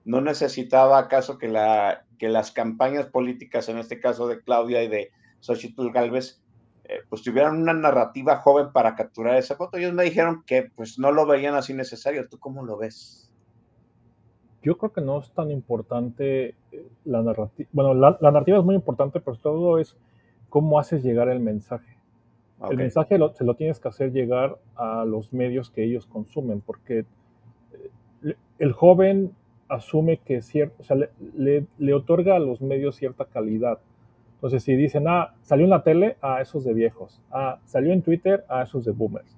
no necesitaba acaso que, que las campañas políticas, en este caso de Claudia y de Xochitl Galvez, eh, pues tuvieran una narrativa joven para capturar ese voto. Ellos me dijeron que pues no lo veían así necesario. ¿Tú cómo lo ves? Yo creo que no es tan importante eh, la narrativa. Bueno, la, la narrativa es muy importante, pero todo es cómo haces llegar el mensaje. El mensaje se lo tienes que hacer llegar a los medios que ellos consumen, porque eh, el joven asume que cierto, o sea, le, otorga a los medios cierta calidad. Entonces, si dicen, ah, salió en la tele, ah, esos de viejos. Ah, salió en Twitter, ah, esos de boomers.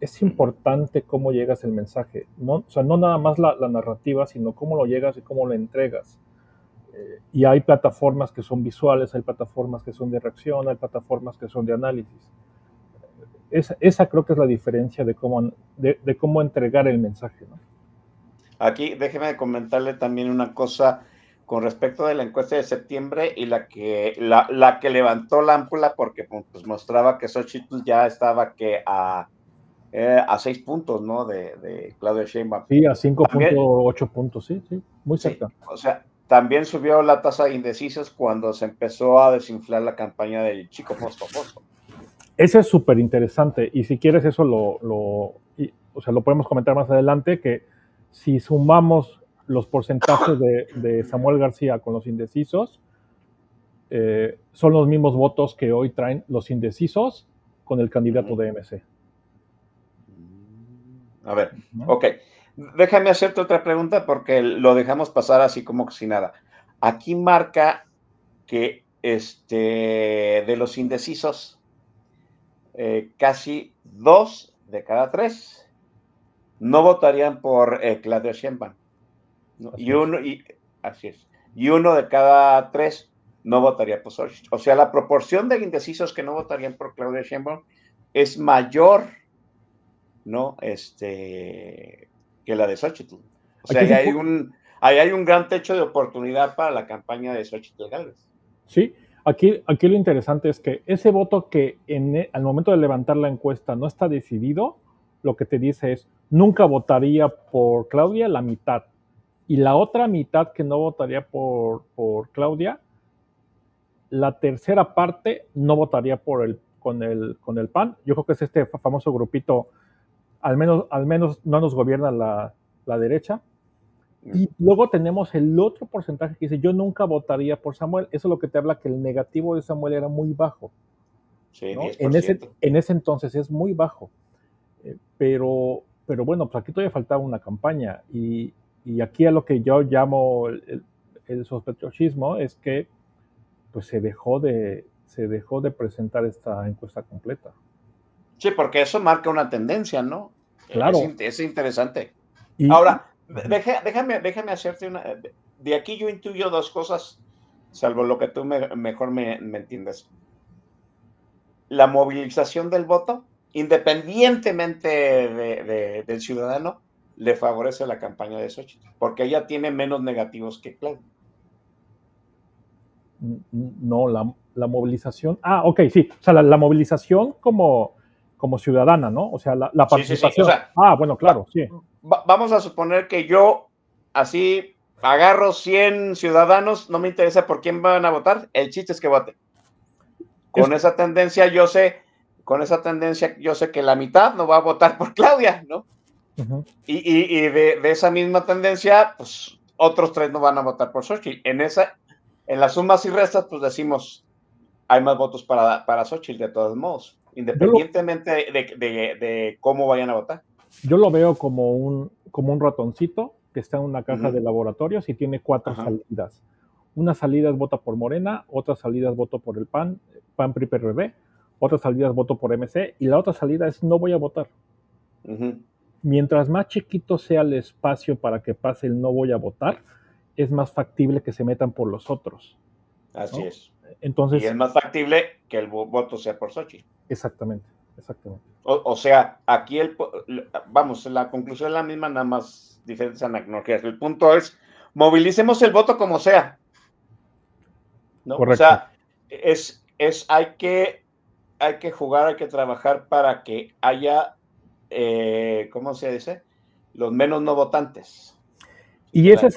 Es importante cómo llegas el mensaje. No, o sea, no nada más la, la narrativa, sino cómo lo llegas y cómo lo entregas y hay plataformas que son visuales, hay plataformas que son de reacción, hay plataformas que son de análisis. Esa, esa creo que es la diferencia de cómo, de, cómo entregar el mensaje. Aquí déjeme comentarle también una cosa con respecto de la encuesta de septiembre y la que, la, la que levantó la ámpula porque pues, mostraba que Xochitl ya estaba que a, eh, a seis puntos, ¿no? De, de Claudia Sheinbaum. Sí, a 5.8 puntos, sí, sí, muy cerca. o sea, también subió la tasa de indecisos cuando se empezó a desinflar la campaña del chico Posto Posto. Ese es súper interesante y si quieres eso lo, lo o sea, lo podemos comentar más adelante, que si sumamos los porcentajes de, Samuel García con los indecisos, eh, son los mismos votos que hoy traen los indecisos con el candidato de MC. A ver, ok. déjame hacerte otra pregunta porque lo dejamos pasar así como si nada. Aquí marca que este, de los indecisos, eh, casi dos de cada tres no votarían por eh, Claudia Sheinbaum. Y uno, y, así es. Y uno de cada tres no votaría por Xochitl. O sea, la proporción de indecisos que no votarían por Claudia Sheinbaum es mayor, ¿no? Este, que la de Xochitl. O sea, ahí hay, un, ahí hay un gran techo de oportunidad para la campaña de Xochitl Gálvez. Sí, aquí, aquí lo interesante es que ese voto que en, e, al momento de levantar la encuesta no está decidido, lo que te dice es, nunca votaría por Claudia la mitad. Y la otra mitad que no votaría por, por Claudia, la tercera parte no votaría por el, con, el, con el PAN. Yo creo que es este famoso grupito, al menos, al menos no nos gobierna la, la derecha. Y luego tenemos el otro porcentaje que dice, yo nunca votaría por Samuel. Eso es lo que te habla que el negativo de Samuel era muy bajo. Sí, en, ese, en ese entonces es muy bajo. Eh, pero, pero bueno, pues aquí todavía faltaba una campaña. Y, y aquí a lo que yo llamo el, el, sospechosismo es que pues se dejó de, se dejó de presentar esta encuesta completa. Sí, porque eso marca una tendencia, ¿no? Claro. Es, es interesante. Ahora, déjame, déjame hacerte una... De aquí yo intuyo dos cosas, salvo lo que tú mejor me, entiendes. La movilización del voto, independientemente del ciudadano, le favorece la campaña de Xochitl, porque ella tiene menos negativos que Claudia. No, la, movilización. Ah, ok, sí. O sea, la, movilización como, como ciudadana, ¿no? O sea, la, participación. ah, bueno, claro, sí vamos a suponer que yo así agarro 100 ciudadanos, no me interesa por quién van a votar, el chiste es que voten. Con esa tendencia yo sé, con esa tendencia yo sé que la mitad no va a votar por Claudia, ¿no? Y, de, esa misma tendencia, pues otros tres no van a votar por Xochitl. En esa, en las sumas y restas, pues decimos, hay más votos para, para Xochitl de todos modos, independientemente de cómo vayan a votar yo lo veo como un, como un ratoncito que está en una caja de laboratorios y tiene cuatro salidas. Una salida es vota por Morena, otra salida es voto por el PAN, PAN PRI PRD, otra salida es voto por MC y la otra salida es no voy a votar. Mientras más chiquito sea el espacio para que pase el no voy a votar, es más factible que se metan por los otros. Así es. Entonces, y es más factible que el voto sea por Sochi. Exactamente. Exactamente. O, sea, aquí el, vamos, la conclusión es la misma, nada más diferentes analogías. El punto es, movilicemos el voto como sea. ¿no? O sea, es, es, hay que, hay que jugar, hay que trabajar para que haya, eh, ¿cómo se dice? Los menos no votantes. Y ese es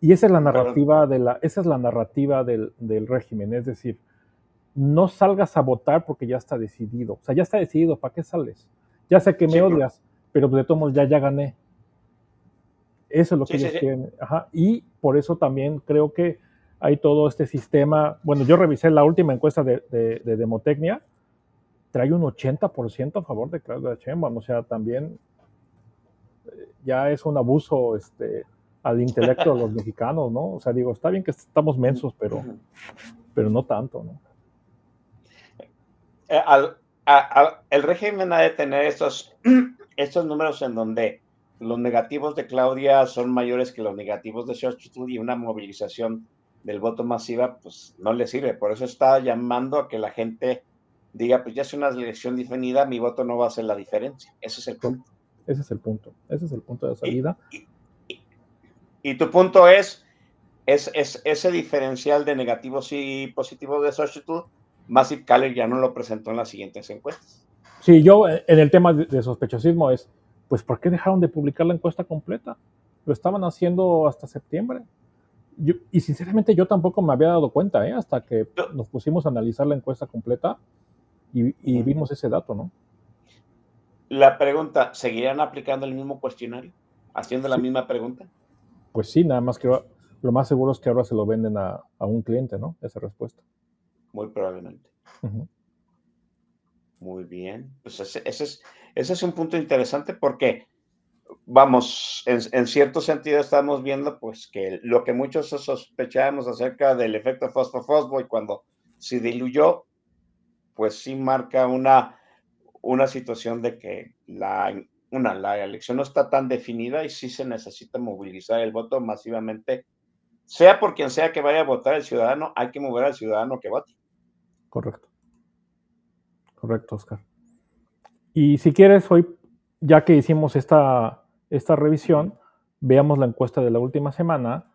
y esa es la narrativa de la, esa es la narrativa del, del régimen, es decir, no salgas a votar porque ya está decidido. O sea, ya está decidido, ¿para qué sales? Ya sé que me odias, pero de todos modos ya, ya gané. Eso es lo que ellos quieren. Y por eso también creo que hay todo este sistema. Bueno, yo revisé la última encuesta de, de, Demotecnia, trae un 80% a favor de Claudia Sheinbaum. O sea, también eh, ya es un abuso este, al intelecto de los mexicanos, ¿no? O sea, digo, está bien que estamos mensos, pero, pero no tanto, ¿no? Eh, el régimen ha de tener estos, estos números en donde los negativos de Claudia son mayores que los negativos de Xochitl y una movilización del voto masiva, pues no le sirve. Por eso está llamando a que la gente diga, pues ya es una elección definida, mi voto no va a hacer la diferencia. Ese es el punto. Ese es el punto. Ese es el punto de salida. Y, tu punto es, es, es, ese diferencial de negativos y positivos de Xochitl Massive Caller ya no lo presentó en las siguientes encuestas. Sí, yo eh, en el tema de sospechosismo es, pues, ¿por qué dejaron de publicar la encuesta completa? Lo estaban haciendo hasta septiembre. y sinceramente yo tampoco me había dado cuenta, ¿eh? hasta que nos pusimos a analizar la encuesta completa y, vimos ese dato, ¿no? La pregunta, ¿seguirán aplicando el mismo cuestionario? ¿Haciendo la misma pregunta? Pues sí, nada más que lo más seguro es que ahora se lo venden a, a un cliente, ¿no? Esa respuesta. Muy probablemente. Muy bien. Pues ese, es, ese es un punto interesante porque vamos, en, cierto sentido estamos viendo pues que lo que muchos sospechábamos acerca del efecto fosfo-fosfo y cuando se diluyó, pues sí marca una, una situación de que la, una, la elección no está tan definida y sí se necesita movilizar el voto masivamente, sea por quien sea que vaya a votar el ciudadano, hay que mover al ciudadano que vote. Correcto. Correcto, Oscar. Y si quieres, hoy, ya que hicimos esta, esta revisión, veamos la encuesta de la última semana,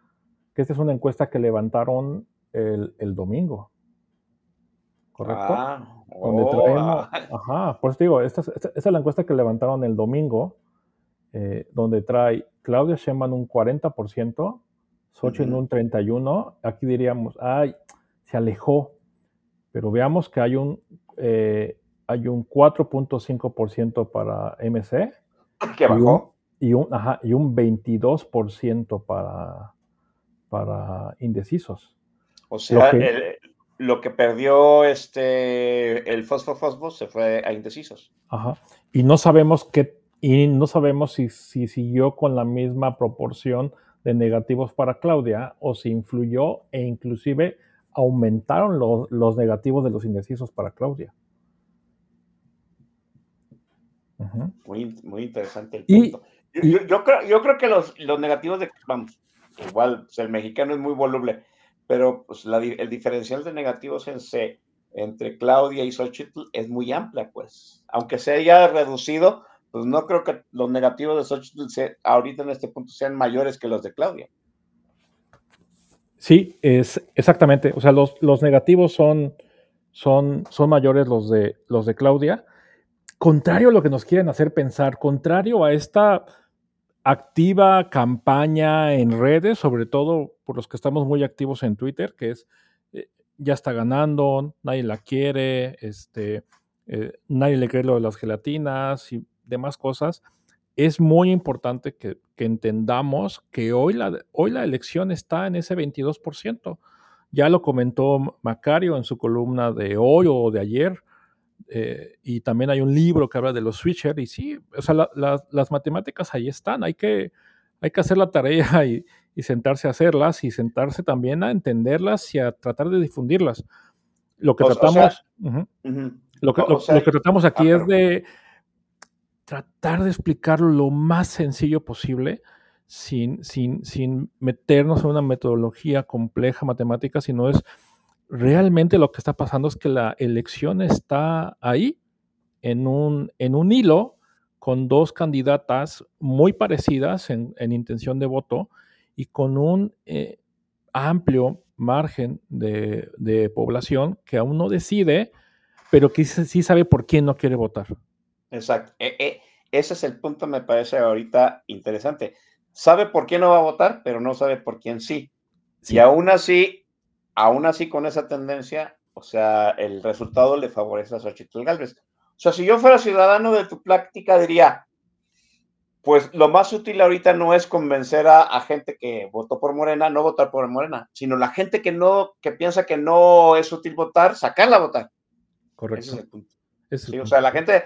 que esta es una encuesta que levantaron el, el domingo. ¿Correcto? Ah, donde oh, traemos, ah. ajá, por eso digo, esta, es la encuesta que levantaron el domingo, eh, donde trae Claudia Sheinbaum un 40%, Xochitl un 31%, aquí diríamos, ay, se alejó, pero veamos que hay un, eh, hay un 4.5% para MC. ¿Qué bajó? Y un, ajá, y un 22% para, para indecisos. O sea, lo que perdió este, el fosfo se fue a indecisos. Ajá. Y no sabemos qué, y no sabemos si, si siguió con la misma proporción de negativos para Claudia o si influyó e inclusive aumentaron los negativos de los indecisos para Claudia. muy, muy interesante el punto. yo, creo, yo creo que los, los negativos de, vamos, igual, pues, el mexicano es muy voluble, pero pues, el diferencial de negativos en C entre Claudia y Xochitl es muy amplia, pues. Aunque se haya reducido, pues no creo que los negativos de Xochitl ahorita en este punto sean mayores que los de Claudia. Sí, es exactamente. O sea, los, los negativos son, son, son mayores los de, los de Claudia. Contrario a lo que nos quieren hacer pensar, contrario a esta activa campaña en redes, sobre todo por los que estamos muy activos en Twitter, que es eh, ya está ganando, nadie la quiere, este, eh, nadie le cree lo de las gelatinas y demás cosas. Es muy importante que, entendamos que hoy la, hoy la elección está en ese 22%. Ya lo comentó Macario en su columna de hoy o de ayer. Eh, y también hay un libro que habla de los switchers, y sí, o sea, las matemáticas ahí están, hay que, hay que hacer la tarea y, sentarse a hacerlas y sentarse también a entenderlas y a tratar de difundirlas. Lo que tratamos, lo, que, tratamos aquí es de tratar de explicarlo lo más sencillo posible, sin, sin, sin meternos en una metodología compleja matemática, sino es realmente lo que está pasando es que la elección está ahí, en un, en un hilo, con dos candidatas muy parecidas en, intención de voto y con un eh, amplio margen de, población que aún no decide, pero que sí sabe por quién no quiere votar. Exacto. E, e, ese es el punto, me parece ahorita interesante. Sabe por quién no va a votar, pero no sabe por quién sí. sí. Y aún así aún así con esa tendencia, o sea, el resultado le favorece a Xochitl Galvez. O sea, si yo fuera ciudadano de tu práctica, diría, pues lo más útil ahorita no es convencer a, gente que votó por Morena, no votar por Morena, sino la gente que no, que piensa que no es útil votar, sacarla a votar. Correcto. Ese es el punto. O sea, la gente,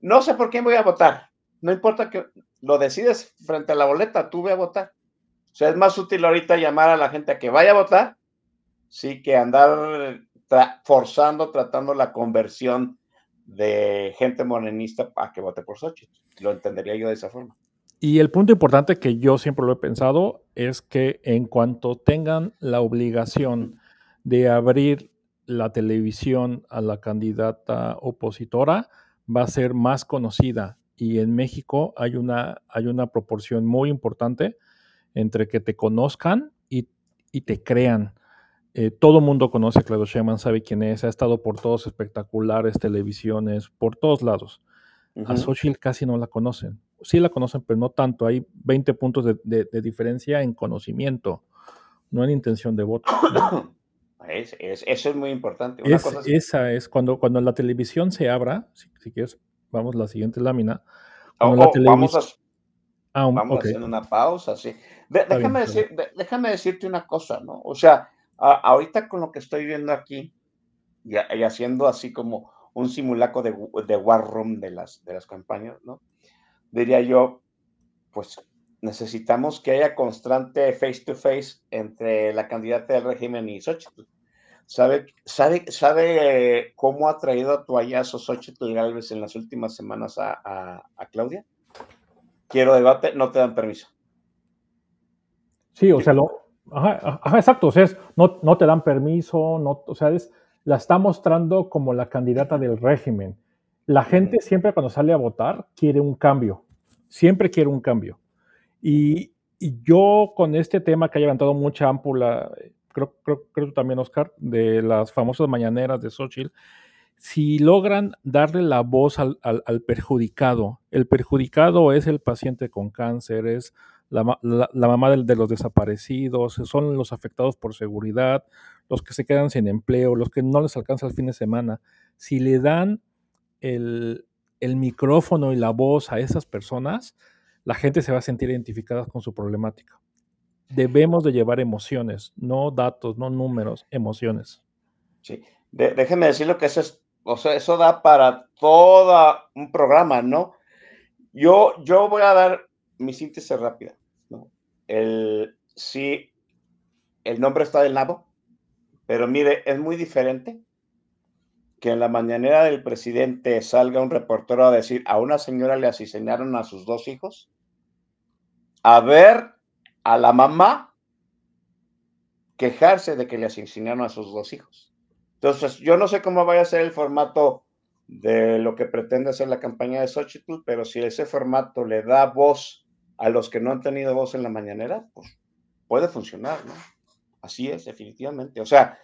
no sé por quién voy a votar. No importa que lo decides frente a la boleta, tú ve a votar. O sea, es más útil ahorita llamar a la gente a que vaya a votar sí que andar forzando, tratando la conversión de gente morenista a que vote por Xochitl. Lo entendería yo de esa forma. Y el punto importante que yo siempre lo he pensado es que en cuanto tengan la obligación de abrir la televisión a la candidata opositora, va a ser más conocida. Y en México hay una, hay una proporción muy importante entre que te conozcan y, y te crean. Eh, todo mundo conoce a Claudio Sheinbaum, sabe quién es, ha estado por todos espectaculares, televisiones, por todos lados. A Xochitl casi no la conocen. Sí la conocen, pero no tanto. Hay 20 puntos de, diferencia en conocimiento, no en intención de voto. eso es muy importante. Esa es cuando, cuando la televisión se abra, si, quieres, vamos a la siguiente lámina. Oh, oh, vamos a, ah, hacer una pausa, sí. déjame, decir, déjame decirte una cosa, ¿no? O sea, ahorita con lo que estoy viendo aquí y, haciendo así como un simulacro de, de, War Room de las, de las campañas, ¿no? Diría yo, pues necesitamos que haya constante face to face entre la candidata del régimen y Xochitl. ¿Sabe, sabe, sabe cómo ha traído a toallazo Xochitl Galvez en las últimas semanas a, Claudia? Quiero debate, no te dan permiso. Sí, o sea, lo, ajá, exacto, o sea, no, no te dan permiso, no, o sea, es, la está mostrando como la candidata del régimen. La gente siempre cuando sale a votar quiere un cambio, siempre quiere un cambio. Y, yo con este tema que ha levantado mucha ámpula, creo, creo, creo también Oscar, de las famosas mañaneras de Xochitl, si logran darle la voz al, perjudicado, el perjudicado es el paciente con cáncer, es la, mamá de, de, los desaparecidos, son los afectados por seguridad, los que se quedan sin empleo, los que no les alcanza el fin de semana. Si le dan el, el micrófono y la voz a esas personas, la gente se va a sentir identificada con su problemática. Debemos de llevar emociones, no datos, no números, emociones. Sí, déjeme decirlo que eso es, o sea, eso da para todo un programa, ¿no? Yo, yo voy a dar mi síntesis rápida. El, sí, el nombre está del nabo, pero mire, es muy diferente que en la mañanera del presidente salga un reportero a decir a una señora le asesinaron a sus dos hijos, a ver a la mamá quejarse de que le asesinaron a sus dos hijos. Entonces, yo no sé cómo vaya a ser el formato de lo que pretende hacer la campaña de Xochitl, pero si ese formato le da voz a los que no han tenido voz en la mañanera, pues puede funcionar, ¿no? Así es, definitivamente. O sea,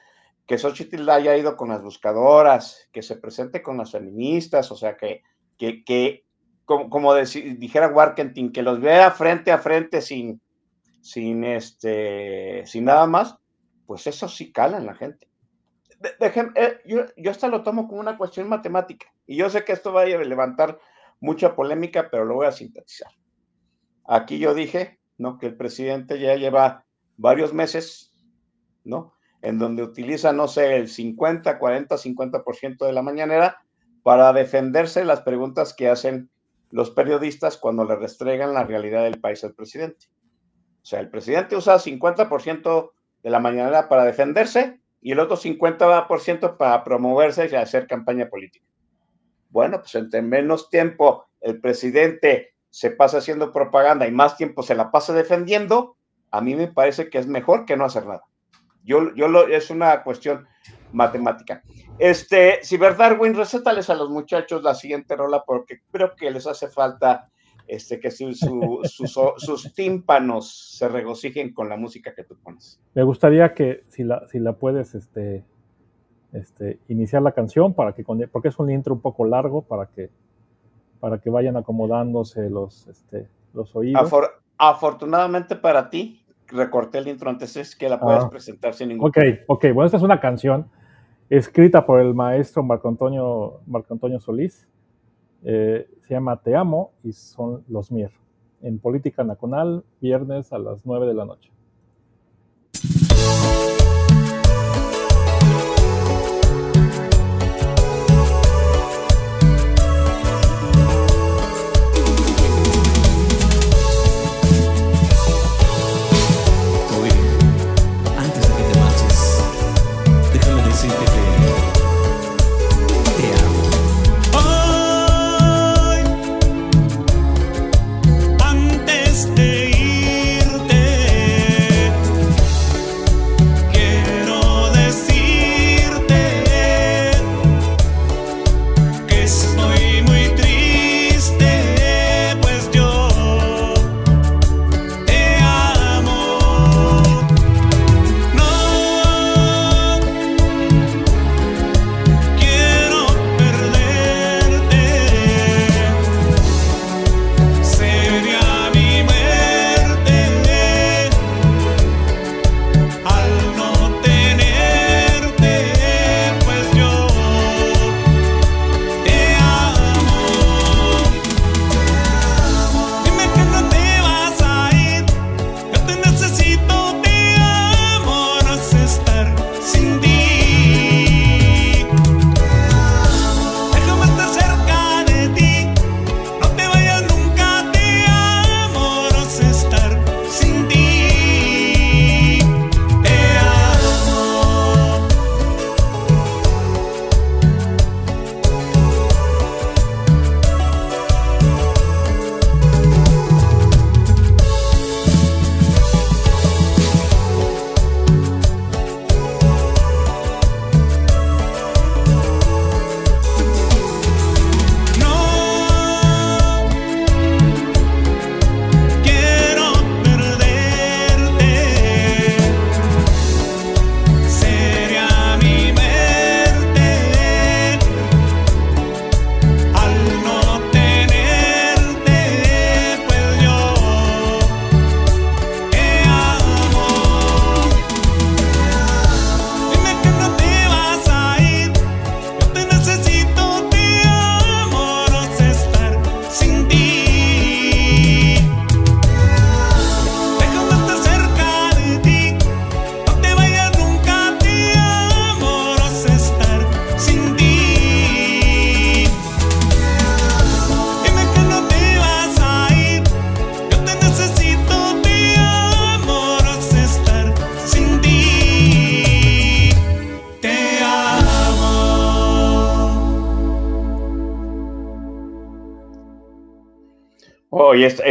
que Xochitl haya ido con las buscadoras, que se presente con las feministas, o sea, que, que, que como, dijera Warkentin, que los vea frente a frente sin, sin, este, sin nada más, pues eso sí cala en la gente. Eh, yo, yo hasta lo tomo como una cuestión matemática, y yo sé que esto va a levantar mucha polémica, pero lo voy a sintetizar. Aquí yo dije, ¿no? Que el presidente ya lleva varios meses, ¿no? en donde utiliza, no sé, el 50, 40, 50% de la mañanera para defenderse las preguntas que hacen los periodistas cuando le restregan la realidad del país al presidente. O sea, el presidente usa 50% de la mañanera para defenderse y el otro 50% para promoverse y hacer campaña política. Bueno, pues entre menos tiempo el presidente se pasa haciendo propaganda y más tiempo se la pasa defendiendo, a mí me parece que es mejor que no hacer nada. Yo, yo lo, es una cuestión matemática. Este, Ciber Darwin, recétales a los muchachos la siguiente rola porque creo que les hace falta este, que sus, sus, tímpanos se regocijen con la música que tú pones. Me gustaría que si la, si la puedes este, este, iniciar la canción para que porque es un intro un poco largo para que para que vayan acomodándose los, este, los oídos. afortunadamente para ti, recorté el intro antes, es que la puedes ah. presentar sin ningún Ok, ok, bueno, esta es una canción escrita por el maestro Marco Antonio, Marco Antonio Solís. Eh, se llama Te Amo y son los Mier. En Política Nacional, viernes a las 9 de la noche.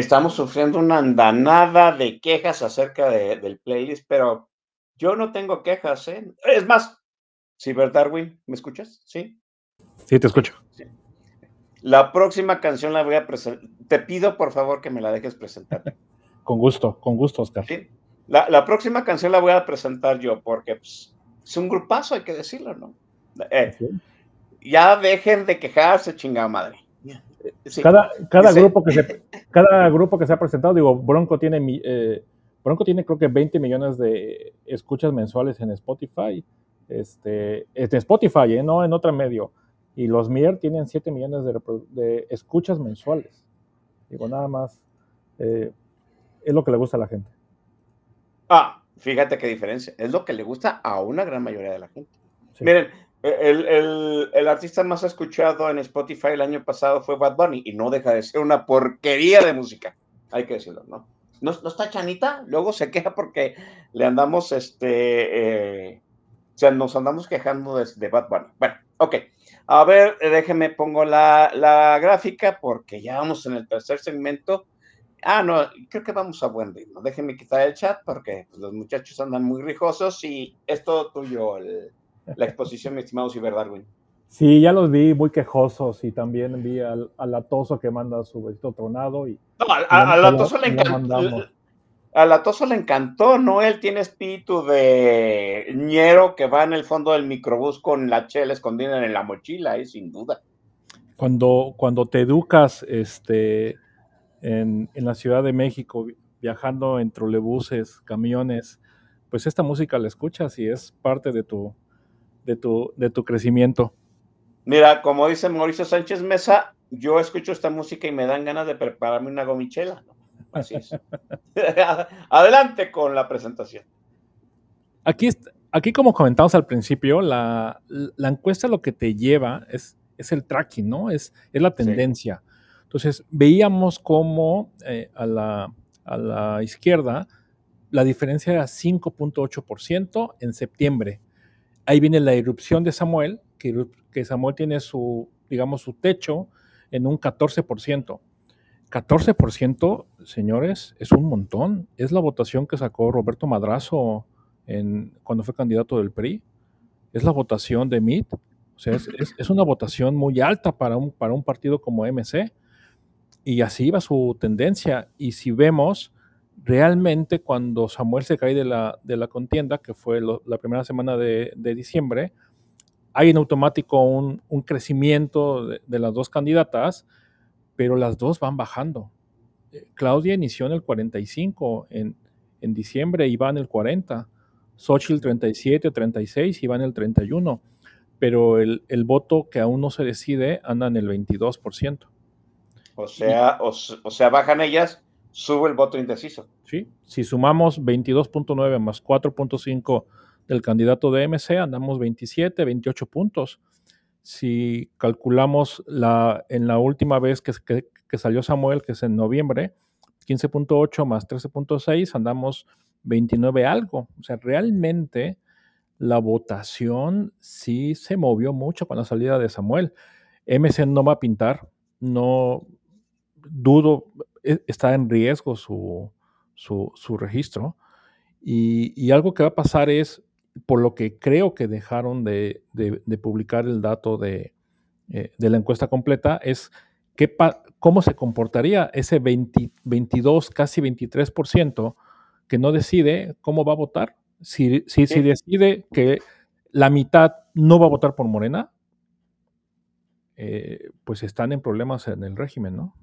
Estamos sufriendo una andanada de quejas acerca del playlist, pero yo no tengo quejas, ¿eh? Es más, Ciber Darwin, ¿me escuchas? ¿Sí? Sí, te escucho. La próxima canción la voy a presentar. Te pido, por favor, que me la dejes presentar. con gusto, con gusto, Oscar. Sí. La, próxima canción la voy a presentar yo, porque pues, es un grupazo, hay que decirlo, ¿no? Eh, ya dejen de quejarse, chingada madre. Cada, cada, grupo que se, cada grupo que se ha presentado, digo, Bronco tiene, eh, Bronco tiene creo que 20 millones de escuchas mensuales en Spotify. Este, en Spotify, ¿eh? no en otro medio. Y los Mier tienen 7 millones de, escuchas mensuales. Digo, nada más. Eh, es lo que le gusta a la gente. Ah, fíjate qué diferencia. Es lo que le gusta a una gran mayoría de la gente. Miren, el, artista más escuchado en Spotify el año pasado fue Bad Bunny y no deja de ser una porquería de música. Hay que decirlo, ¿no? ¿No, está Chanita? Luego se queja porque le andamos, este, eh, o sea, nos andamos quejando de, Bad Bunny. Bueno, ok. A ver, déjeme pongo la, la gráfica porque ya vamos en el tercer segmento Ah, no, creo que vamos a buen ritmo. Déjenme quitar el chat porque pues, los muchachos andan muy rijosos y es todo tuyo la exposición, mi estimado Ciber Darwin. Sí, ya los vi muy quejosos y también vi al, al atoso que manda su besito tronado. Y, no, al, atoso le encantó. Al atoso le encantó, ¿no? Él tiene espíritu de ñero que va en el fondo del microbús con la chela escondida en la mochila, ¿eh? sin duda. Cuando, cuando te educas, este en, la Ciudad de México, viajando en trolebuses, camiones, pues esta música la escuchas y es parte de tu, de tu, de tu crecimiento. Mira, como dice Mauricio Sánchez Mesa, yo escucho esta música y me dan ganas de prepararme una gomichela. Así es. Adelante con la presentación. Aquí, aquí como comentamos al principio, la, encuesta lo que te lleva es, es el tracking, ¿no? Es, es la tendencia. Entonces, veíamos cómo eh, a, la, izquierda la diferencia era 5.8% en septiembre. Ahí viene la erupción de Samuel, que, Samuel tiene su, digamos, su techo en un 14%. 14%, señores, es un montón. Es la votación que sacó Roberto Madrazo cuando fue candidato del PRI. Es la votación de MIT. O sea, es, es, una votación muy alta para un, para un partido como MC y así iba su tendencia. Y si vemos, realmente cuando Samuel se cae de la, de la contienda, que fue la primera semana de, diciembre, hay en automático un, crecimiento de, las dos candidatas, pero las dos van bajando. Eh, Claudia inició en el 45 en, en diciembre y va en el 40. Xochitl 37 o 36 y va en el 31. Pero el, el voto que aún no se decide anda en el 22%. O sea, o, sea, bajan ellas, sube el voto indeciso. Sí, si sumamos 22.9 más 4.5 del candidato de MC, andamos 27, 28 puntos. Si calculamos la, en la última vez que, que, salió Samuel, que es en noviembre, 15.8 más 13.6, andamos 29 algo. O sea, realmente la votación sí se movió mucho con la salida de Samuel. MC no va a pintar, no, dudo, está en riesgo su, su, registro. Y, algo que va a pasar es, por lo que creo que dejaron de, publicar el dato de, eh, de, la encuesta completa, es qué cómo se comportaría ese 22, casi 23% que no decide cómo va a votar. Si, si, si decide que la mitad no va a votar por Morena, eh, pues están en problemas en el régimen, ¿no?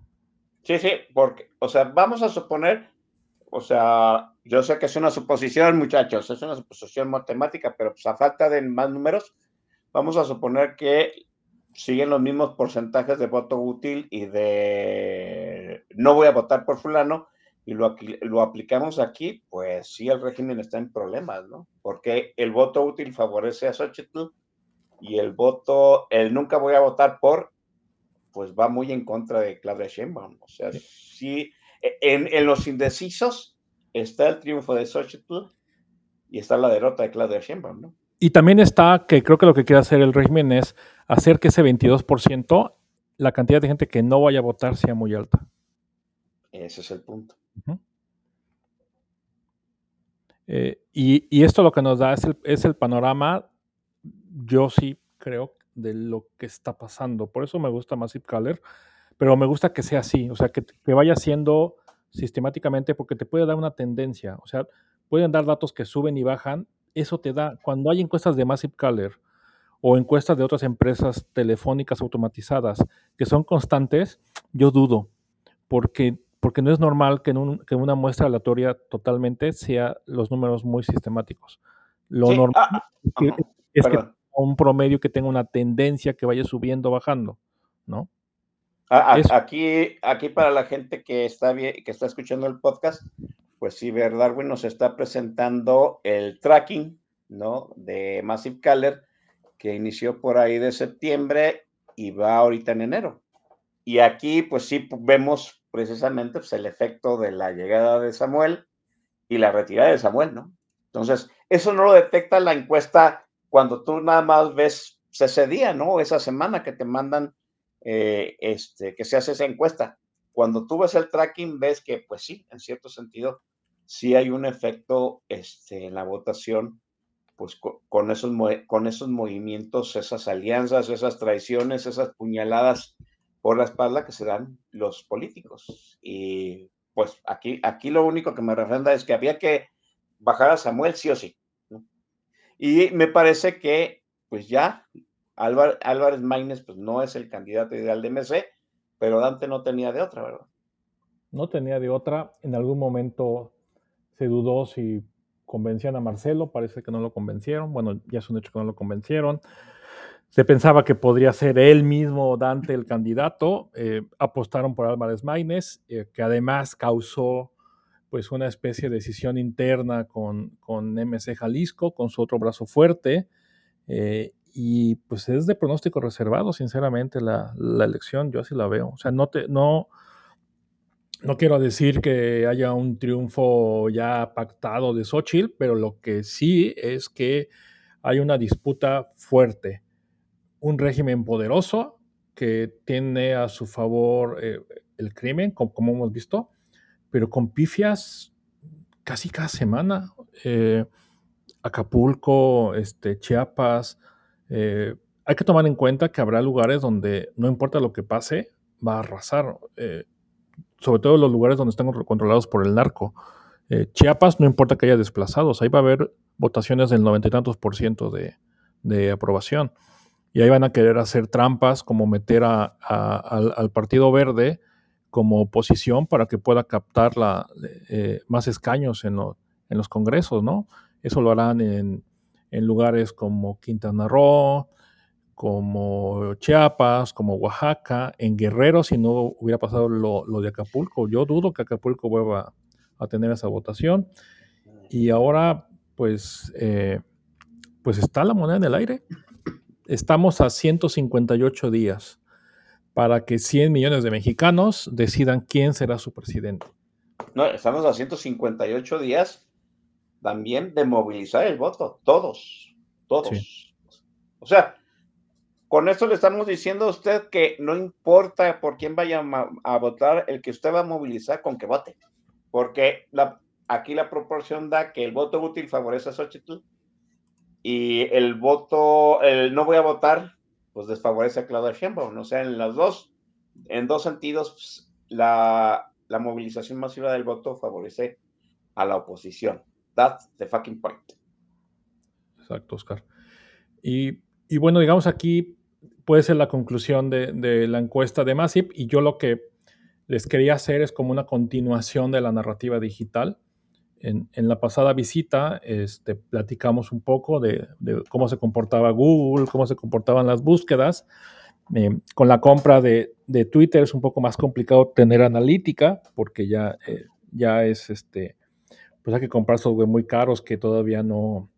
Sí, sí, porque, o sea, vamos a suponer, o sea, yo sé que es una suposición, muchachos, es una suposición matemática, pero pues a falta de más números, vamos a suponer que siguen los mismos porcentajes de voto útil y de no voy a votar por fulano y lo, lo aplicamos aquí, pues sí, el régimen está en problemas, ¿no? Porque el voto útil favorece a Xochitl y el voto, el nunca voy a votar por pues va muy en contra de Claudia Sheinbaum. O sea, sí, e, en, los indecisos está el triunfo de Xochitl y está la derrota de Claudia Sheinbaum, ¿no? Y también está que creo que lo que quiere hacer el régimen es hacer que ese 22%, la cantidad de gente que no vaya a votar sea muy alta. Ese es el punto. Eh, y, esto lo que nos da es el, es el, panorama, yo sí creo, de lo que está pasando. Por eso me gusta Massive Caller, pero me gusta que sea así, o sea, que, que vaya siendo sistemáticamente porque te puede dar una tendencia, o sea, pueden dar datos que suben y bajan, eso te da, cuando hay encuestas de Massive Caller o encuestas de otras empresas telefónicas automatizadas que son constantes, yo dudo, porque, porque no es normal que en, una muestra aleatoria totalmente sea los números muy sistemáticos. Lo normal ah, es, que, un promedio que tenga una tendencia que vaya subiendo o bajando, ¿no? Aquí, aquí para la gente que está, que está escuchando el podcast, pues sí, Darwin nos está presentando el tracking, ¿no? De Massive Caller, que inició por ahí de septiembre y va ahorita en enero. Y aquí, pues sí, vemos precisamente pues, el efecto de la llegada de Samuel y la retirada de Samuel, ¿no? Entonces, eso no lo detecta la encuesta cuando tú nada más ves ese día, ¿no? Esa semana que te mandan eh, este, que se hace esa encuesta. Cuando tú ves el tracking, ves que, pues sí, en cierto sentido, sí hay un efecto este, en la votación, pues con, esos, con esos movimientos, esas alianzas, esas traiciones, esas puñaladas por la espalda que se dan los políticos. Y pues aquí, aquí lo único que me refrenda es que había que bajar a Samuel sí o sí. Y me parece que pues ya Álvarez Maínez pues no es el candidato ideal de MC, pero Dante no tenía de otra, ¿verdad? No tenía de otra. En algún momento se dudó si convencían a Marcelo, parece que no lo convencieron. Bueno, ya es un hecho que no lo convencieron. Se pensaba que podría ser él mismo Dante el candidato. Eh, apostaron por Álvarez Maínez, eh, que además causó pues una especie de decisión interna con, con MC Jalisco, con su otro brazo fuerte. Eh, y pues es de pronóstico reservado, sinceramente, la, elección, yo así la veo. O sea, no, te, no, no quiero decir que haya un triunfo ya pactado de Xochitl, pero lo que sí es que hay una disputa fuerte, un régimen poderoso que tiene a su favor eh, el crimen, como, hemos visto, pero con pifias casi cada semana. Eh, Acapulco, este, Chiapas, eh, hay que tomar en cuenta que habrá lugares donde no importa lo que pase, va a arrasar, eh, sobre todo los lugares donde están controlados por el narco. Chiapas no importa que haya desplazados, ahí va a haber votaciones del noventa y tantos por ciento de, aprobación. Y ahí van a querer hacer trampas como meter al, Partido Verde como oposición para que pueda captar la, más escaños en, en los congresos, ¿no? Eso lo harán en, en lugares como Quintana Roo, como Chiapas, como Oaxaca, en Guerrero, si no hubiera pasado lo, de Acapulco. Yo dudo que Acapulco vuelva a tener esa votación. Y ahora, pues, eh, pues está la moneda en el aire. Estamos a 158 días para que 100 millones de mexicanos decidan quién será su presidente. No, estamos a 158 días también de movilizar el voto, todos, todos. O sea, con esto le estamos diciendo a usted que no importa por quién vaya a, votar, el que usted va a movilizar con que vote, porque la, aquí la proporción da que el voto útil favorece a Xochitl y el voto, el no voy a votar, pues desfavorece a Claudia Sheinbaum. O sea, en los dos, en dos sentidos, pues, la, la movilización masiva del voto favorece a la oposición. That's the fucking point. Exacto, Oscar. Y, bueno, digamos aquí puede ser la conclusión de, la encuesta de Massive y yo lo que les quería hacer es como una continuación de la narrativa digital. En, la pasada visita este, platicamos un poco de, cómo se comportaba Google, cómo se comportaban las búsquedas. Eh, con la compra de, Twitter es un poco más complicado tener analítica porque ya, eh, ya es este, pues hay que comprar software muy caros que todavía no,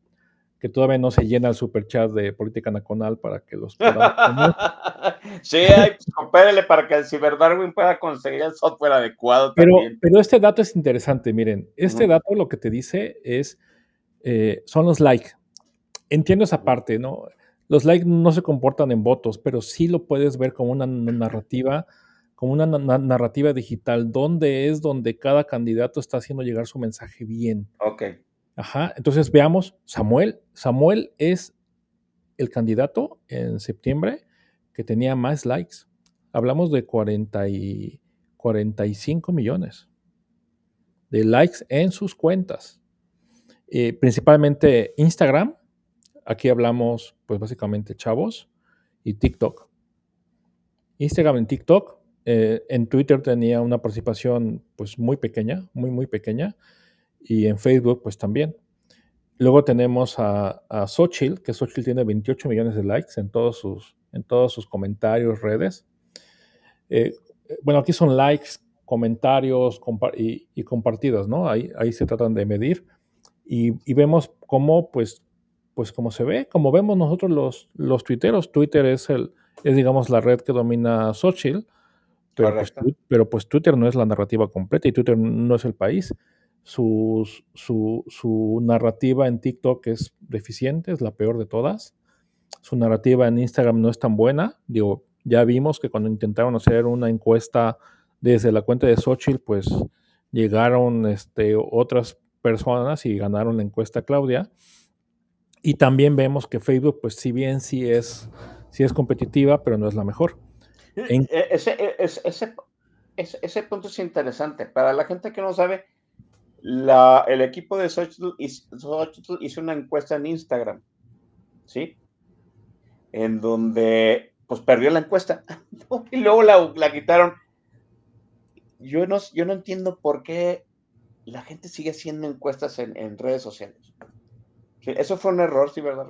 que todavía no se llena el super chat de política nacional para que los sí, hay, pues, para que el Ciberdarwin pueda conseguir el software adecuado pero, Pero este dato es interesante, miren, este dato lo que te dice es, eh, son los likes. Entiendo esa parte, ¿no? Los likes no se comportan en votos, pero sí lo puedes ver como una narrativa como una narrativa digital, donde es donde cada candidato está haciendo llegar su mensaje bien. Ok. Ajá, entonces veamos, Samuel, Samuel es el candidato en septiembre que tenía más likes. Hablamos de 40 y 45 millones de likes en sus cuentas. Eh, principalmente Instagram, aquí hablamos pues básicamente chavos, y TikTok. Instagram y TikTok, eh, en Twitter tenía una participación pues muy pequeña, muy muy pequeña, y en Facebook pues también. Luego tenemos a, a Xochitl, que Xochitl tiene 28 millones de likes en todos sus, en todos sus comentarios, redes. Eh, bueno, aquí son likes, comentarios y, y, compartidos, ¿no? Ahí, ahí se tratan de medir. Y, y, vemos cómo, pues, pues como se ve, como vemos nosotros los, los tuiteros. Twitter es, el, es, digamos, la red que domina Xochitl, pero pues, pero pues Twitter no es la narrativa completa y Twitter no es el país su, su, narrativa en TikTok es deficiente, es la peor de todas. Su narrativa en Instagram no es tan buena. Digo, ya vimos que cuando intentaron hacer una encuesta desde la cuenta de Xochitl, pues llegaron este, otras personas y ganaron la encuesta Claudia. Y también vemos que Facebook, pues si bien sí es, sí es competitiva, pero no es la mejor. E, ese, ese, ese, ese punto es interesante. Para la gente que no sabe, la, el equipo de Xochitl hizo, una encuesta en Instagram, ¿sí? En donde, pues perdió la encuesta y luego la, quitaron. Yo no, yo no entiendo por qué la gente sigue haciendo encuestas en, redes sociales. Eso fue un error, sí, ¿verdad?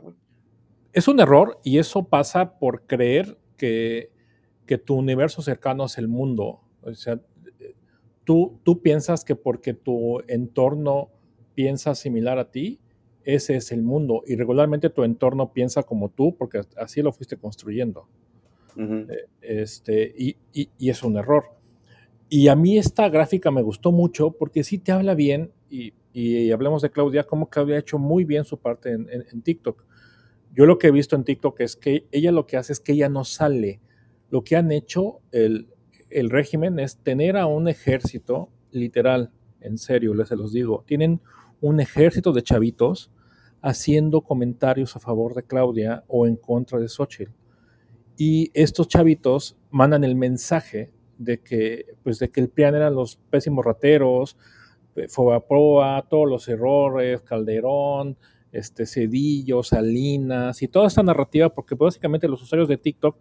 Es un error y eso pasa por creer que, que tu universo cercano es el mundo. O sea, tú, piensas que porque tu entorno piensa similar a ti, ese es el mundo. Y regularmente tu entorno piensa como tú, porque así lo fuiste construyendo. Eh, este, y, es un error. Y a mí esta gráfica me gustó mucho porque sí te habla bien, y, hablemos de Claudia, como Claudia ha hecho muy bien su parte en, en, TikTok. Yo lo que he visto en TikTok es que ella lo que hace es que ella no sale. Lo que han hecho el, el régimen es tener a un ejército, literal, en serio, les se los digo, tienen un ejército de chavitos haciendo comentarios a favor de Claudia o en contra de Xochitl. Y estos chavitos mandan el mensaje de que, pues, de que el PRIAN eran los pésimos rateros, eh, Fobaproa, todos los errores, Calderón, este, Cedillo, Salinas y toda esta narrativa, porque básicamente los usuarios de TikTok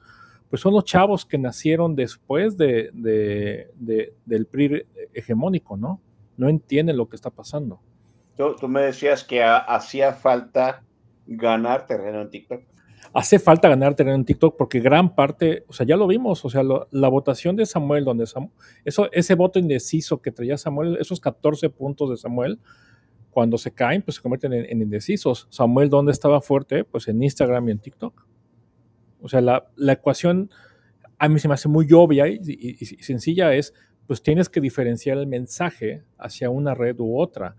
pues son los chavos que nacieron después de, del PRI hegemónico, ¿no? No entienden lo que está pasando. Tú, me decías que hacía falta ganar terreno en TikTok. Hace falta ganar terreno en TikTok porque gran parte, o sea, ya lo vimos, o sea, la votación de Samuel, donde eso, ese voto indeciso que traía Samuel, esos 14 puntos de Samuel, cuando se caen, pues se convierten en, en indecisos. Samuel, ¿dónde estaba fuerte? Pues en Instagram y en TikTok. O sea, la, ecuación a mí se me hace muy obvia y, sencilla es, pues tienes que diferenciar el mensaje hacia una red u otra.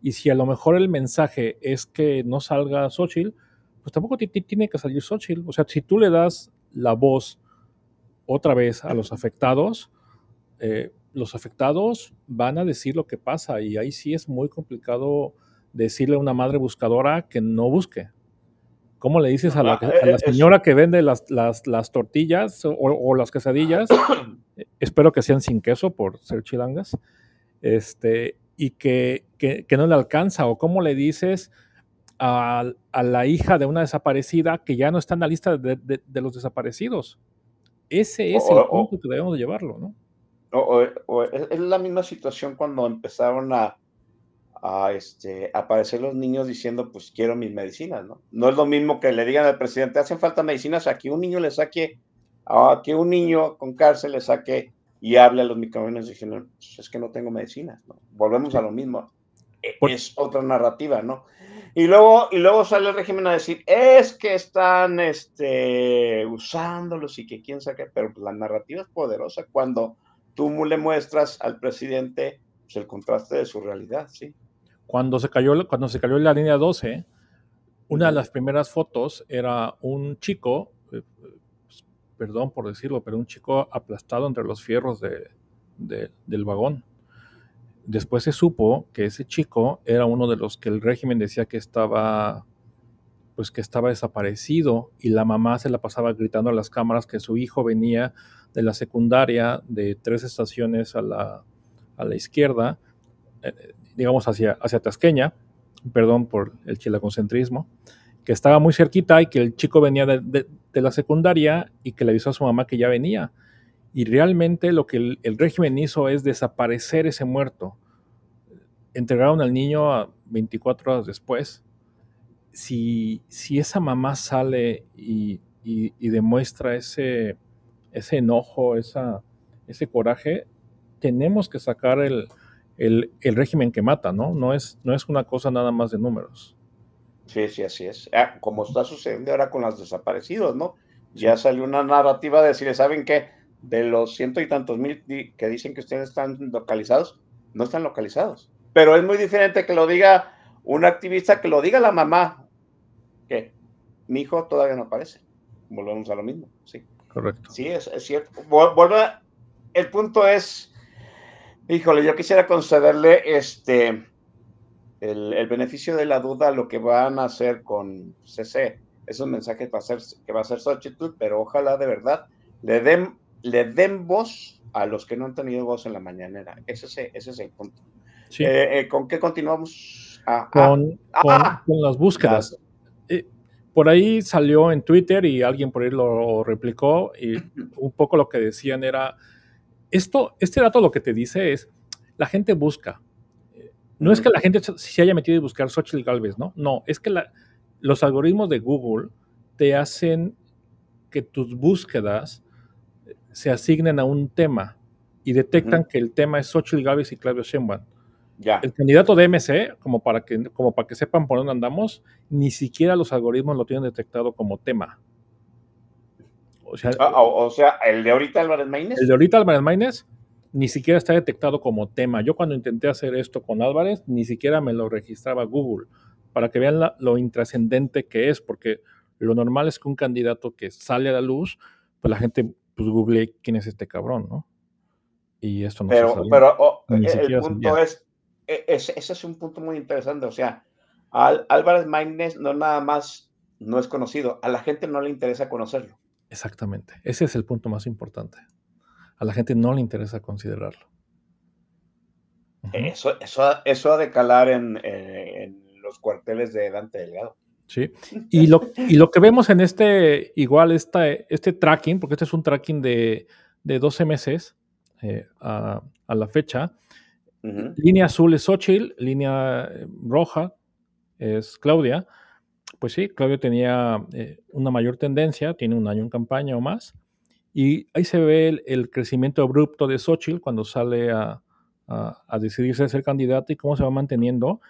Y si a lo mejor el mensaje es que no salga Xochitl, pues tampoco tiene que salir Xochitl. O sea, si tú le das la voz otra vez a los afectados, eh, los afectados van a decir lo que pasa y ahí sí es muy complicado decirle a una madre buscadora que no busque. ¿Cómo le dices a la, eh, señora que vende las, tortillas o, las quesadillas? espero que sean sin queso por ser chilangas. Este, y que, no le alcanza. O cómo le dices a, la hija de una desaparecida que ya no está en la lista de, los desaparecidos. Ese es el punto que debemos llevarlo, ¿no? es la misma situación cuando empezaron a, a este, aparecer los niños diciendo, pues quiero mis medicinas, ¿no? No es lo mismo que le digan al presidente, hacen falta medicinas, a que un niño le saque, a que un niño con cárcel le saque y hable a los micrófonos diciendo, pues es que no tengo medicinas, ¿no? Volvemos a lo mismo. E, es otra narrativa, ¿no? Y luego, y luego sale el régimen a decir, es que están este, usándolos y que quién sabe, pero la narrativa es poderosa cuando tú le muestras al presidente pues, el contraste de su realidad, ¿sí? Cuando se cayó, cuando se cayó la línea 12, una de las primeras fotos era un chico, eh, perdón por decirlo, pero un chico aplastado entre los fierros de, del vagón. Después se supo que ese chico era uno de los que el régimen decía que estaba pues que estaba desaparecido y la mamá se la pasaba gritando a las cámaras que su hijo venía de la secundaria de tres estaciones a la, a la izquierda, eh, digamos hacia, hacia Tasqueña, perdón por el chilaconcentrismo, que estaba muy cerquita y que el chico venía de, de, la secundaria y que le avisó a su mamá que ya venía. Y realmente lo que el, régimen hizo es desaparecer ese muerto. Entregaron al niño a 24 horas después si, si esa mamá sale y, demuestra ese, ese enojo, esa, ese coraje, tenemos que sacar el, régimen que mata, ¿no? No es, no es una cosa nada más de números. Sí, sí, así es. Ah, como está sucediendo ahora con los desaparecidos, ¿no? Ya salió una narrativa de decirle, ¿saben qué? De los ciento y tantos mil que dicen que ustedes están localizados, no están localizados. Pero es muy diferente que lo diga un activista, que lo diga la mamá que mi hijo todavía no aparece. Volvemos a lo mismo, sí. Correcto. Sí, es, cierto. Vuelve, el punto es, híjole, yo quisiera concederle este, el, beneficio de la duda a lo que van a hacer con CC. Es un mensaje que va a ser, que va a ser Xochitl, pero ojalá de verdad le den, le den voz a los que no han tenido voz en la mañanera. Ese es, ese es el punto. Eh, eh, ¿Con qué continuamos? Ah, ah, con, ah, con, las búsquedas por ahí salió en Twitter y alguien por ahí lo replicó y un poco lo que decían era, esto, este dato lo que te dice es, la gente busca. No es que la gente se haya metido a buscar Xochitl Galvez, ¿no? No, es que los algoritmos de Google te hacen que tus búsquedas se asignen a un tema y detectan que el tema es Xochitl Galvez y Claudio Sheinbaum. El candidato de MC, como para, que, como para que sepan por dónde andamos, ni siquiera los algoritmos lo tienen detectado como tema. O sea, ah, o, sea el de ahorita Álvarez Maínez. El de ahorita Álvarez Maínez ni siquiera está detectado como tema. Yo cuando intenté hacer esto con Álvarez, ni siquiera me lo registraba Google, para que vean lo intrascendente que es, porque lo normal es que un candidato que sale a la luz, pues la gente pues google quién es este cabrón, ¿no? Y esto no pero, Pero oh, el punto es, e, ese, es un punto muy interesante. O sea, Álvarez Maínez no nada más no es conocido, a la gente no le interesa conocerlo. Exactamente, ese es el punto más importante. A la gente no le interesa considerarlo. eso, eso, eso ha de calar en, los cuarteles de Dante Delgado. Sí, y lo, y lo que vemos en este, igual, esta, este tracking, porque este es un tracking de, de 12 meses eh, a, a, la fecha, Línea azul es Xochitl, línea eh, roja es Claudia. Pues sí, Claudia tenía eh, una mayor tendencia, tiene un año en campaña o más. Y ahí se ve el, crecimiento abrupto de Xochitl cuando sale a, decidirse a ser candidata y cómo se va manteniendo.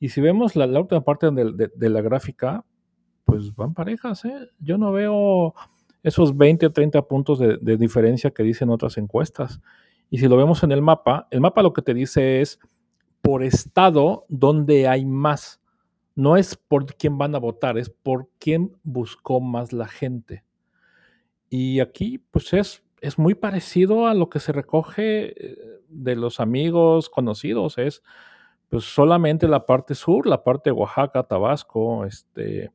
Y si vemos la, última parte de, la gráfica, pues van parejas. ¿eh? Yo no veo esos 20 o 30 puntos de, de diferencia que dicen otras encuestas. Y si lo vemos en el mapa, el mapa lo que te dice es por estado donde hay más. No es por quién van a votar, es por quién buscó más la gente. Y aquí, pues es, es muy parecido a lo que se recoge eh, de los amigos conocidos. Es pues solamente la parte sur, la parte de Oaxaca, Tabasco, este,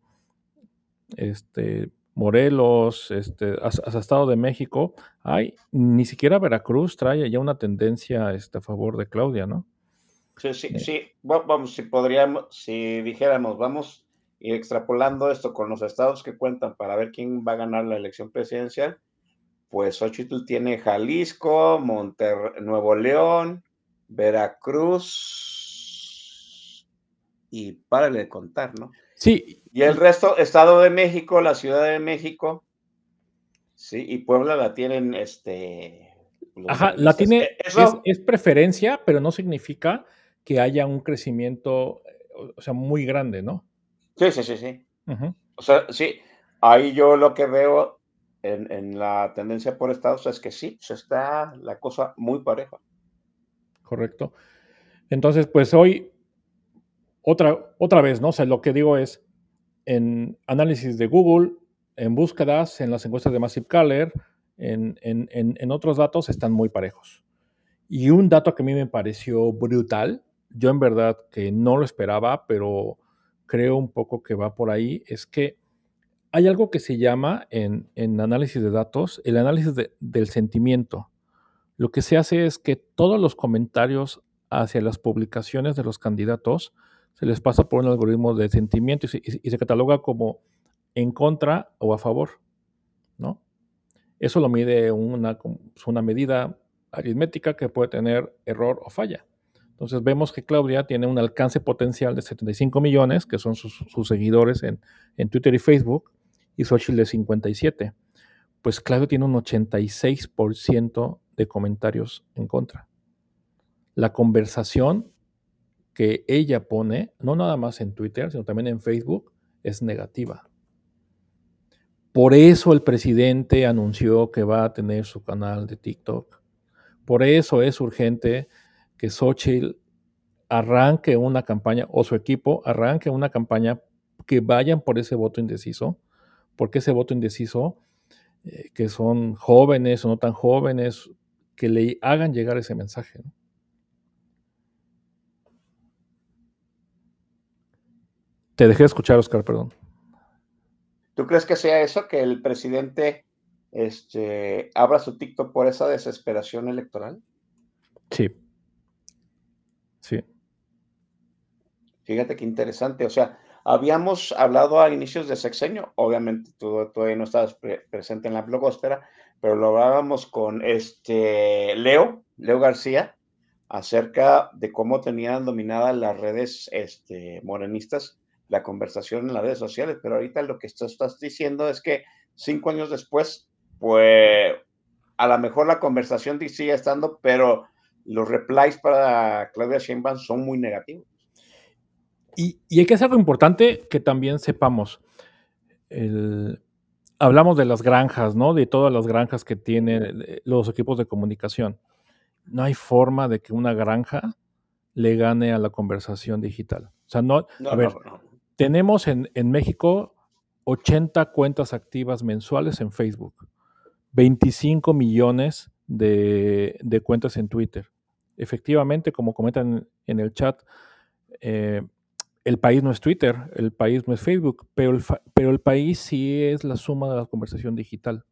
este, Morelos, este, hasta, Estado de México, hay, ni siquiera Veracruz trae ya una tendencia este, a favor de Claudia, ¿no? Sí, sí, eh. sí. Vamos, si podríamos, si dijéramos, vamos ir extrapolando esto con los estados que cuentan para ver quién va a ganar la elección presidencial, pues Xochitl tiene Jalisco, Monterrey, Nuevo León, Veracruz y párale de contar, ¿no? Sí. Y el resto, Estado de México, la Ciudad de México, sí, y Puebla la tienen, este... Ajá, la tiene, es, preferencia, pero no significa que haya un crecimiento, o sea, muy grande, ¿no? Sí, sí, sí, sí. O sea, sí, ahí yo lo que veo en, la tendencia por estados es que sí, se está la cosa muy pareja. Correcto. Entonces, pues hoy otra, otra vez, ¿no? O sea, lo que digo es, en análisis de Google, en búsquedas, en las encuestas de Massive Caller, en, en, en, otros datos están muy parejos. Y un dato que a mí me pareció brutal, yo en verdad que no lo esperaba, pero creo un poco que va por ahí, es que hay algo que se llama en, en análisis de datos el análisis del sentimiento. Lo que se hace es que todos los comentarios hacia las publicaciones de los candidatos se les pasa por un algoritmo de sentimiento y se, y se cataloga como en contra o a favor, ¿no? Eso lo mide una, una medida aritmética que puede tener error o falla. Entonces vemos que Claudia tiene un alcance potencial de 75 millones, que son sus, seguidores en, Twitter y Facebook, y Xochitl de 57. Pues Claudia tiene un 86% de comentarios en contra. La conversación que ella pone, no nada más en Twitter, sino también en Facebook, es negativa. Por eso el presidente anunció que va a tener su canal de TikTok. Por eso es urgente que Xochitl arranque una campaña o su equipo arranque una campaña que vayan por ese voto indeciso, porque ese voto indeciso, eh, que son jóvenes o no tan jóvenes, que le hagan llegar ese mensaje. Te dejé escuchar, Oscar, perdón. ¿Tú crees que sea eso, que el presidente este, abra su TikTok por esa desesperación electoral? Sí. Sí. Fíjate qué interesante. O sea, habíamos hablado a inicios de sexenio, obviamente tú todavía no estabas presente en la blogosfera, pero lo hablábamos con este Leo, Leo García, acerca de cómo tenían dominadas las redes este, morenistas la conversación en las redes sociales, pero ahorita lo que estás diciendo es que cinco años después, pues a lo mejor la conversación sigue estando, pero los replies para Claudia Sheinbaum son muy negativos. Y, hay que hacer algo importante que también sepamos. hablamos de las granjas, ¿no? De todas las granjas que tienen los equipos de comunicación. No hay forma de que una granja le gane a la conversación digital. O sea, no, a ver, tenemos en, México 80 cuentas activas mensuales en Facebook, 25 millones de, cuentas en Twitter. Efectivamente, como comentan en el chat, eh, el país no es Twitter, el país no es Facebook, pero el, pero el país sí es la suma de la conversación digital.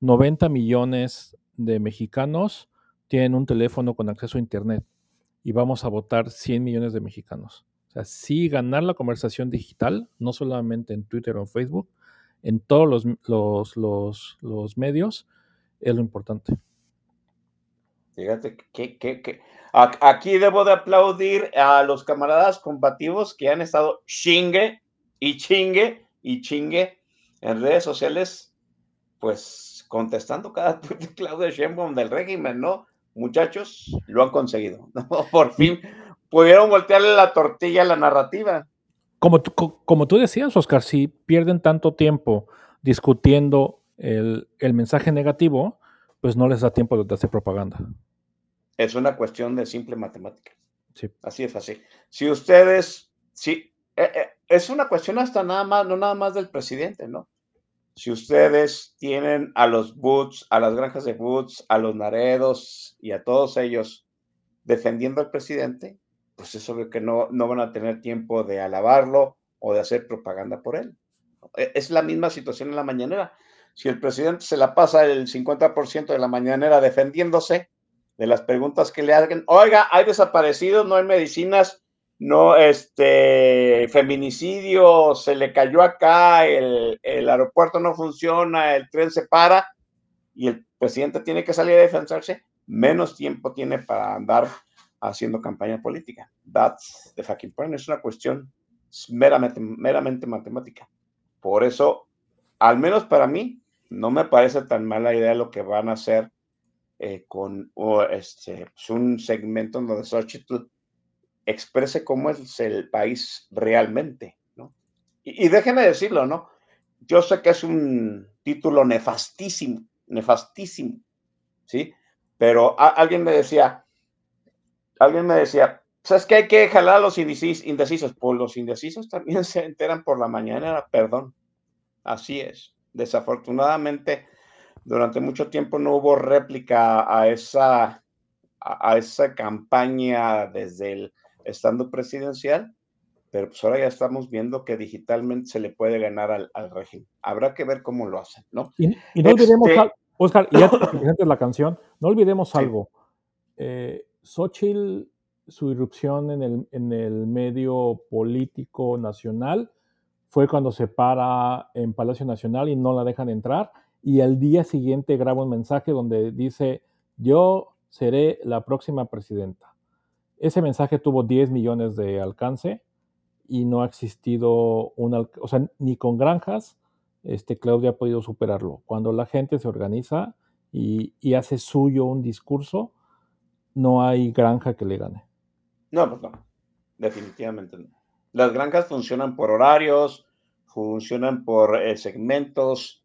90 millones de mexicanos tienen un teléfono con acceso a Internet y vamos a votar 100 millones de mexicanos. O sea, sí ganar la conversación digital, no solamente en Twitter o Facebook, en todos los, los, medios, es lo importante. Fíjate que, aquí debo de aplaudir a los camaradas combativos que han estado chingue y chingue y chingue en redes sociales, pues contestando cada tweet de Claudia Sheinbaum del régimen, ¿no? Muchachos, lo han conseguido, ¿no? Por fin pudieron voltearle la tortilla a la narrativa. Como como tú decías, Oscar, si pierden tanto tiempo discutiendo el, mensaje negativo, pues no les da tiempo de hacer propaganda. Es una cuestión de simple matemática. Sí. Así es así. Si ustedes, sí, eh, eh, es una cuestión hasta nada más, no nada más del presidente, ¿no? Si ustedes tienen a los Boots, a las granjas de Boots, a los Naredos y a todos ellos defendiendo al presidente, pues es obvio que no, no van a tener tiempo de alabarlo o de hacer propaganda por él. E, es la misma situación en la mañanera. Si el presidente se la pasa el 50% de la mañanera defendiéndose de las preguntas que le hagan, oiga, hay desaparecidos, no hay medicinas, no, este, feminicidio, se le cayó acá, el, el aeropuerto no funciona, el tren se para y el presidente tiene que salir a defenderse, menos tiempo tiene para andar haciendo campaña política. That's the fucking point. Es una cuestión meramente, meramente matemática. Por eso, al menos para mí, no me parece tan mala idea lo que van a hacer eh, con este, pues, un segmento en donde Xochitl exprese cómo es el país realmente, ¿no? Y, déjenme decirlo, ¿no? Yo sé que es un título nefastísimo, nefastísimo, ¿sí? Pero alguien me decía, alguien me decía, ¿sabes qué? Hay que jalar a los indecisos. Pues los indecisos también se enteran por la mañana, perdón. Así es. Desafortunadamente, durante mucho tiempo no hubo réplica a esa, a, esa campaña desde el estando presidencial, pero pues ahora ya estamos viendo que digitalmente se le puede ganar al, régimen. Habrá que ver cómo lo hacen, ¿no? Y, no olvidemos, este Oscar, y ya que la canción, no olvidemos algo. Eh, Xochitl, su irrupción en el, en el medio político nacional fue cuando se para en Palacio Nacional y no la dejan entrar y al día siguiente graba un mensaje donde dice, yo seré la próxima presidenta. Ese mensaje tuvo 10 millones de alcance y no ha existido una, o sea, ni con granjas, este, Claudia ha podido superarlo. Cuando la gente se organiza y, y hace suyo un discurso, no hay granja que le gane. No, pues no, definitivamente no. Las granjas funcionan por horarios, funcionan por eh, segmentos,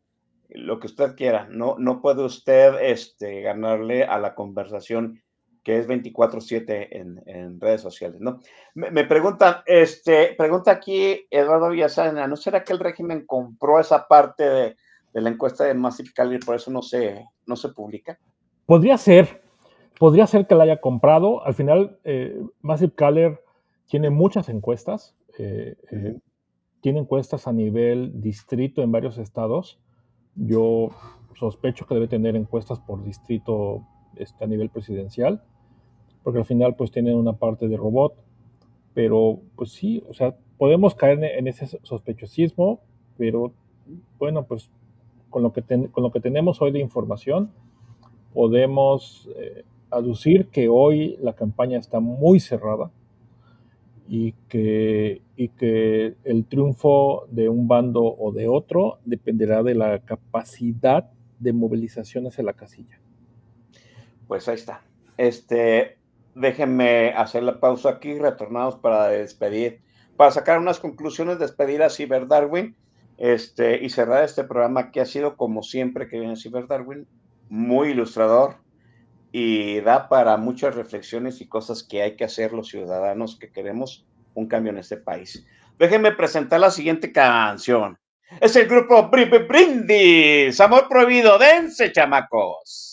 lo que usted quiera. No, no puede usted este, ganarle a la conversación que es 24/7 en, en, redes sociales, ¿no? Me, preguntan, este, pregunta aquí Eduardo Villasana, ¿no será que el régimen compró esa parte de, la encuesta de Massive Caller y por eso no se, no se publica? Podría ser, podría ser que la haya comprado. Al final, eh, Massive Caller tiene muchas encuestas, eh, eh, tiene encuestas a nivel distrito en varios estados. Yo sospecho que debe tener encuestas por distrito este, a nivel presidencial, porque al final pues tienen una parte de robot, pero pues sí, o sea, podemos caer en ese sospechosismo, pero bueno, pues con lo que, con lo que tenemos hoy de información, podemos eh, aducir que hoy la campaña está muy cerrada, y que, y que el triunfo de un bando o de otro dependerá de la capacidad de movilización hacia la casilla. Pues ahí está. Este, déjenme hacer la pausa aquí, retornamos para despedir, para sacar unas conclusiones, despedir a Cyber Darwin este, y cerrar este programa que ha sido, como siempre que viene Cyber Darwin, muy ilustrador, y da para muchas reflexiones y cosas que hay que hacer los ciudadanos que queremos un cambio en este país. Déjenme presentar la siguiente canción. Es el grupo Brindis, Amor Prohibido, dense chamacos.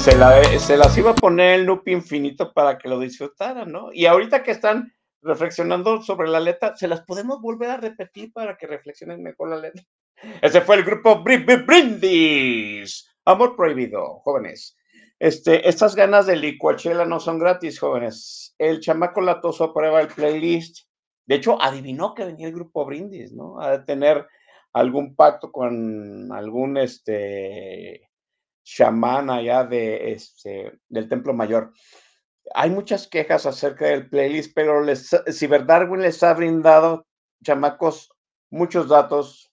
Se, la- se las iba a poner en loop infinito para que lo disfrutaran, ¿no? Y ahorita que están reflexionando sobre la letra, se las podemos volver a repetir para que reflexionen mejor la letra. Ese fue el grupo Bri- Bri- Brindis. Amor prohibido, jóvenes. Este, estas ganas de licuachela no son gratis, jóvenes. El chamaco latoso prueba el playlist. De hecho, adivinó que venía el grupo Brindis, ¿no? A tener algún pacto con algún este chamán allá de, este, del Templo Mayor. Hay muchas quejas acerca del playlist, pero les, les ha brindado, chamacos, muchos datos,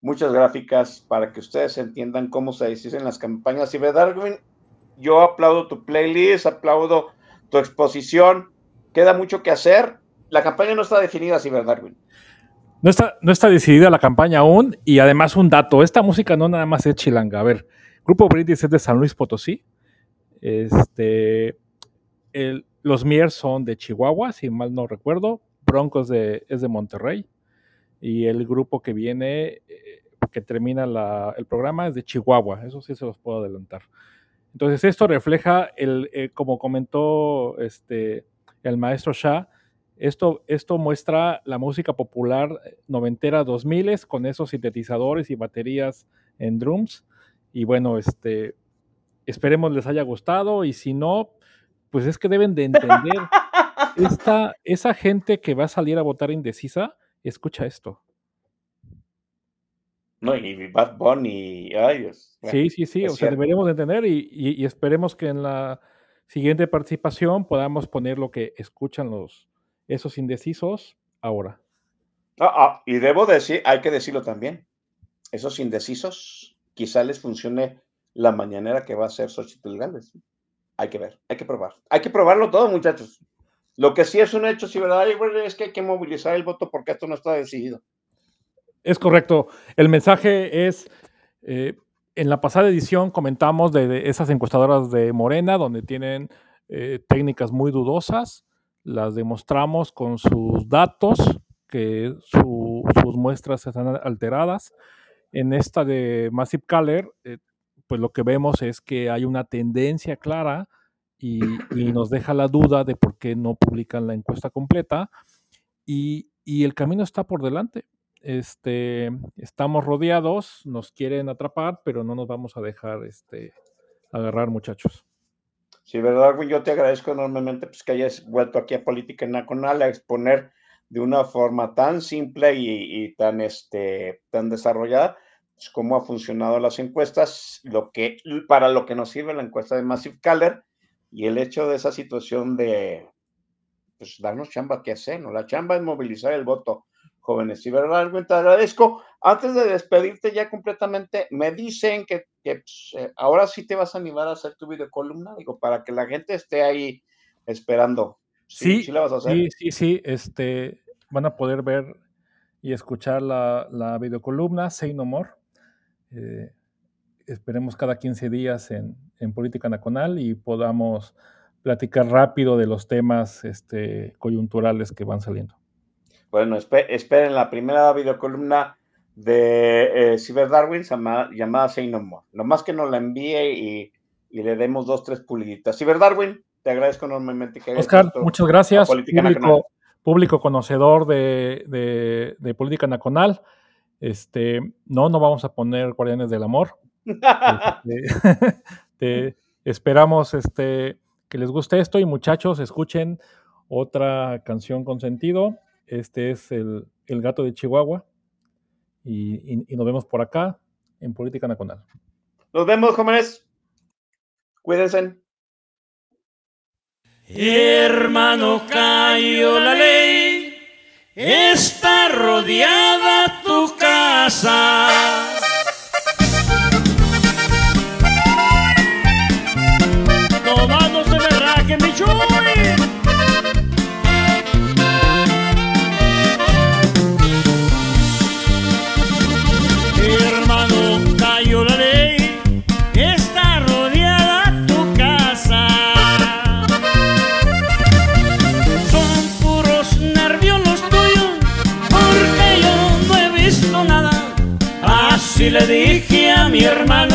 muchas gráficas para que ustedes entiendan cómo se deciden las campañas. Cyberdarwin, yo aplaudo tu playlist, aplaudo tu exposición. Queda mucho que hacer. La campaña no está definida, Cyberdarwin. No está, no está decidida la campaña aún y además un dato, esta música no nada más es chilanga. A ver, Grupo Brindis es de San Luis Potosí. Este, los Mier son de Chihuahua, si mal no recuerdo. Broncos es de Monterrey. Y el grupo que viene, eh, que termina el programa, es de Chihuahua. Eso sí se los puedo adelantar. Entonces, esto refleja, el, eh, como comentó este, el maestro Shah, esto, esto muestra la música popular noventera 2000 con esos sintetizadores y baterías en drums. Y bueno, este, esperemos les haya gustado y si no, pues es que deben de entender, esta, esa gente que va a salir a votar indecisa, escucha esto. No, y Bad Bunny, ay Dios. Sí, sí, sí, es o sea, deberíamos de entender y, y- y esperemos que en la siguiente participación podamos poner lo que escuchan los, esos indecisos ahora. Ah, ah, y debo decir, hay que decirlo también, esos indecisos, quizá les funcione la mañanera que va a hacer Xochitl Gálvez. Hay que ver, hay que probar. Hay que probarlo todo, muchachos. Lo que sí es un hecho, sí, ¿verdad? Es que hay que movilizar el voto porque esto no está decidido. Es correcto. El mensaje es, eh, en la pasada edición comentamos de, esas encuestadoras de Morena, donde tienen eh, técnicas muy dudosas, las demostramos con sus datos, que su- sus muestras están alteradas. En esta de Massive Caller, eh, pues lo que vemos es que hay una tendencia clara y, y nos deja la duda de por qué no publican la encuesta completa. Y, y el camino está por delante. Este, estamos rodeados, nos quieren atrapar, pero no nos vamos a dejar este, agarrar, muchachos. Sí, ¿verdad? Yo te agradezco enormemente pues, que hayas vuelto aquí a Política Nacional a exponer de una forma tan simple y, y tan, este, tan desarrollada pues, cómo ha funcionado las encuestas, lo que, para lo que nos sirve la encuesta de Massive Caller y el hecho de esa situación de pues, darnos chamba que hacer, ¿no? La chamba es movilizar el voto, jóvenes. Y verdad, te agradezco. Antes de despedirte ya completamente, me dicen que, que, pues, eh, ahora sí te vas a animar a hacer tu videocolumna, digo, para que la gente esté ahí esperando. Sí, Sí, sí la vas a hacer. sí, sí, sí. Este, van a poder ver y escuchar la, la videocolumna Say No More. Eh, esperemos cada 15 días en, en, Política Nacional y podamos platicar rápido de los temas este, coyunturales que van saliendo. Bueno, esperen la primera videocolumna de eh, Cyber Darwin llamada Say No More. Nomás que nos la envíe y, y le demos dos, tres puliditas. Cyber Darwin, te agradezco enormemente que Oscar, muchas gracias. Público, público, conocedor de, de, de, Política Nacional. Este, no, no vamos a poner Guardianes del Amor. este, te, esperamos este, que les guste esto y muchachos, escuchen otra canción con sentido. Este es el, el gato de Chihuahua. Y, y, y, nos vemos por acá en Política Nacional. Nos vemos, jóvenes. Cuídense. Hermano, cayó la ley, está rodeada tu casa. No mi hermano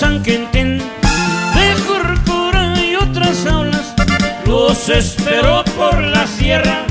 San Quintín, de Corcora y otras aulas. Los espero por la sierra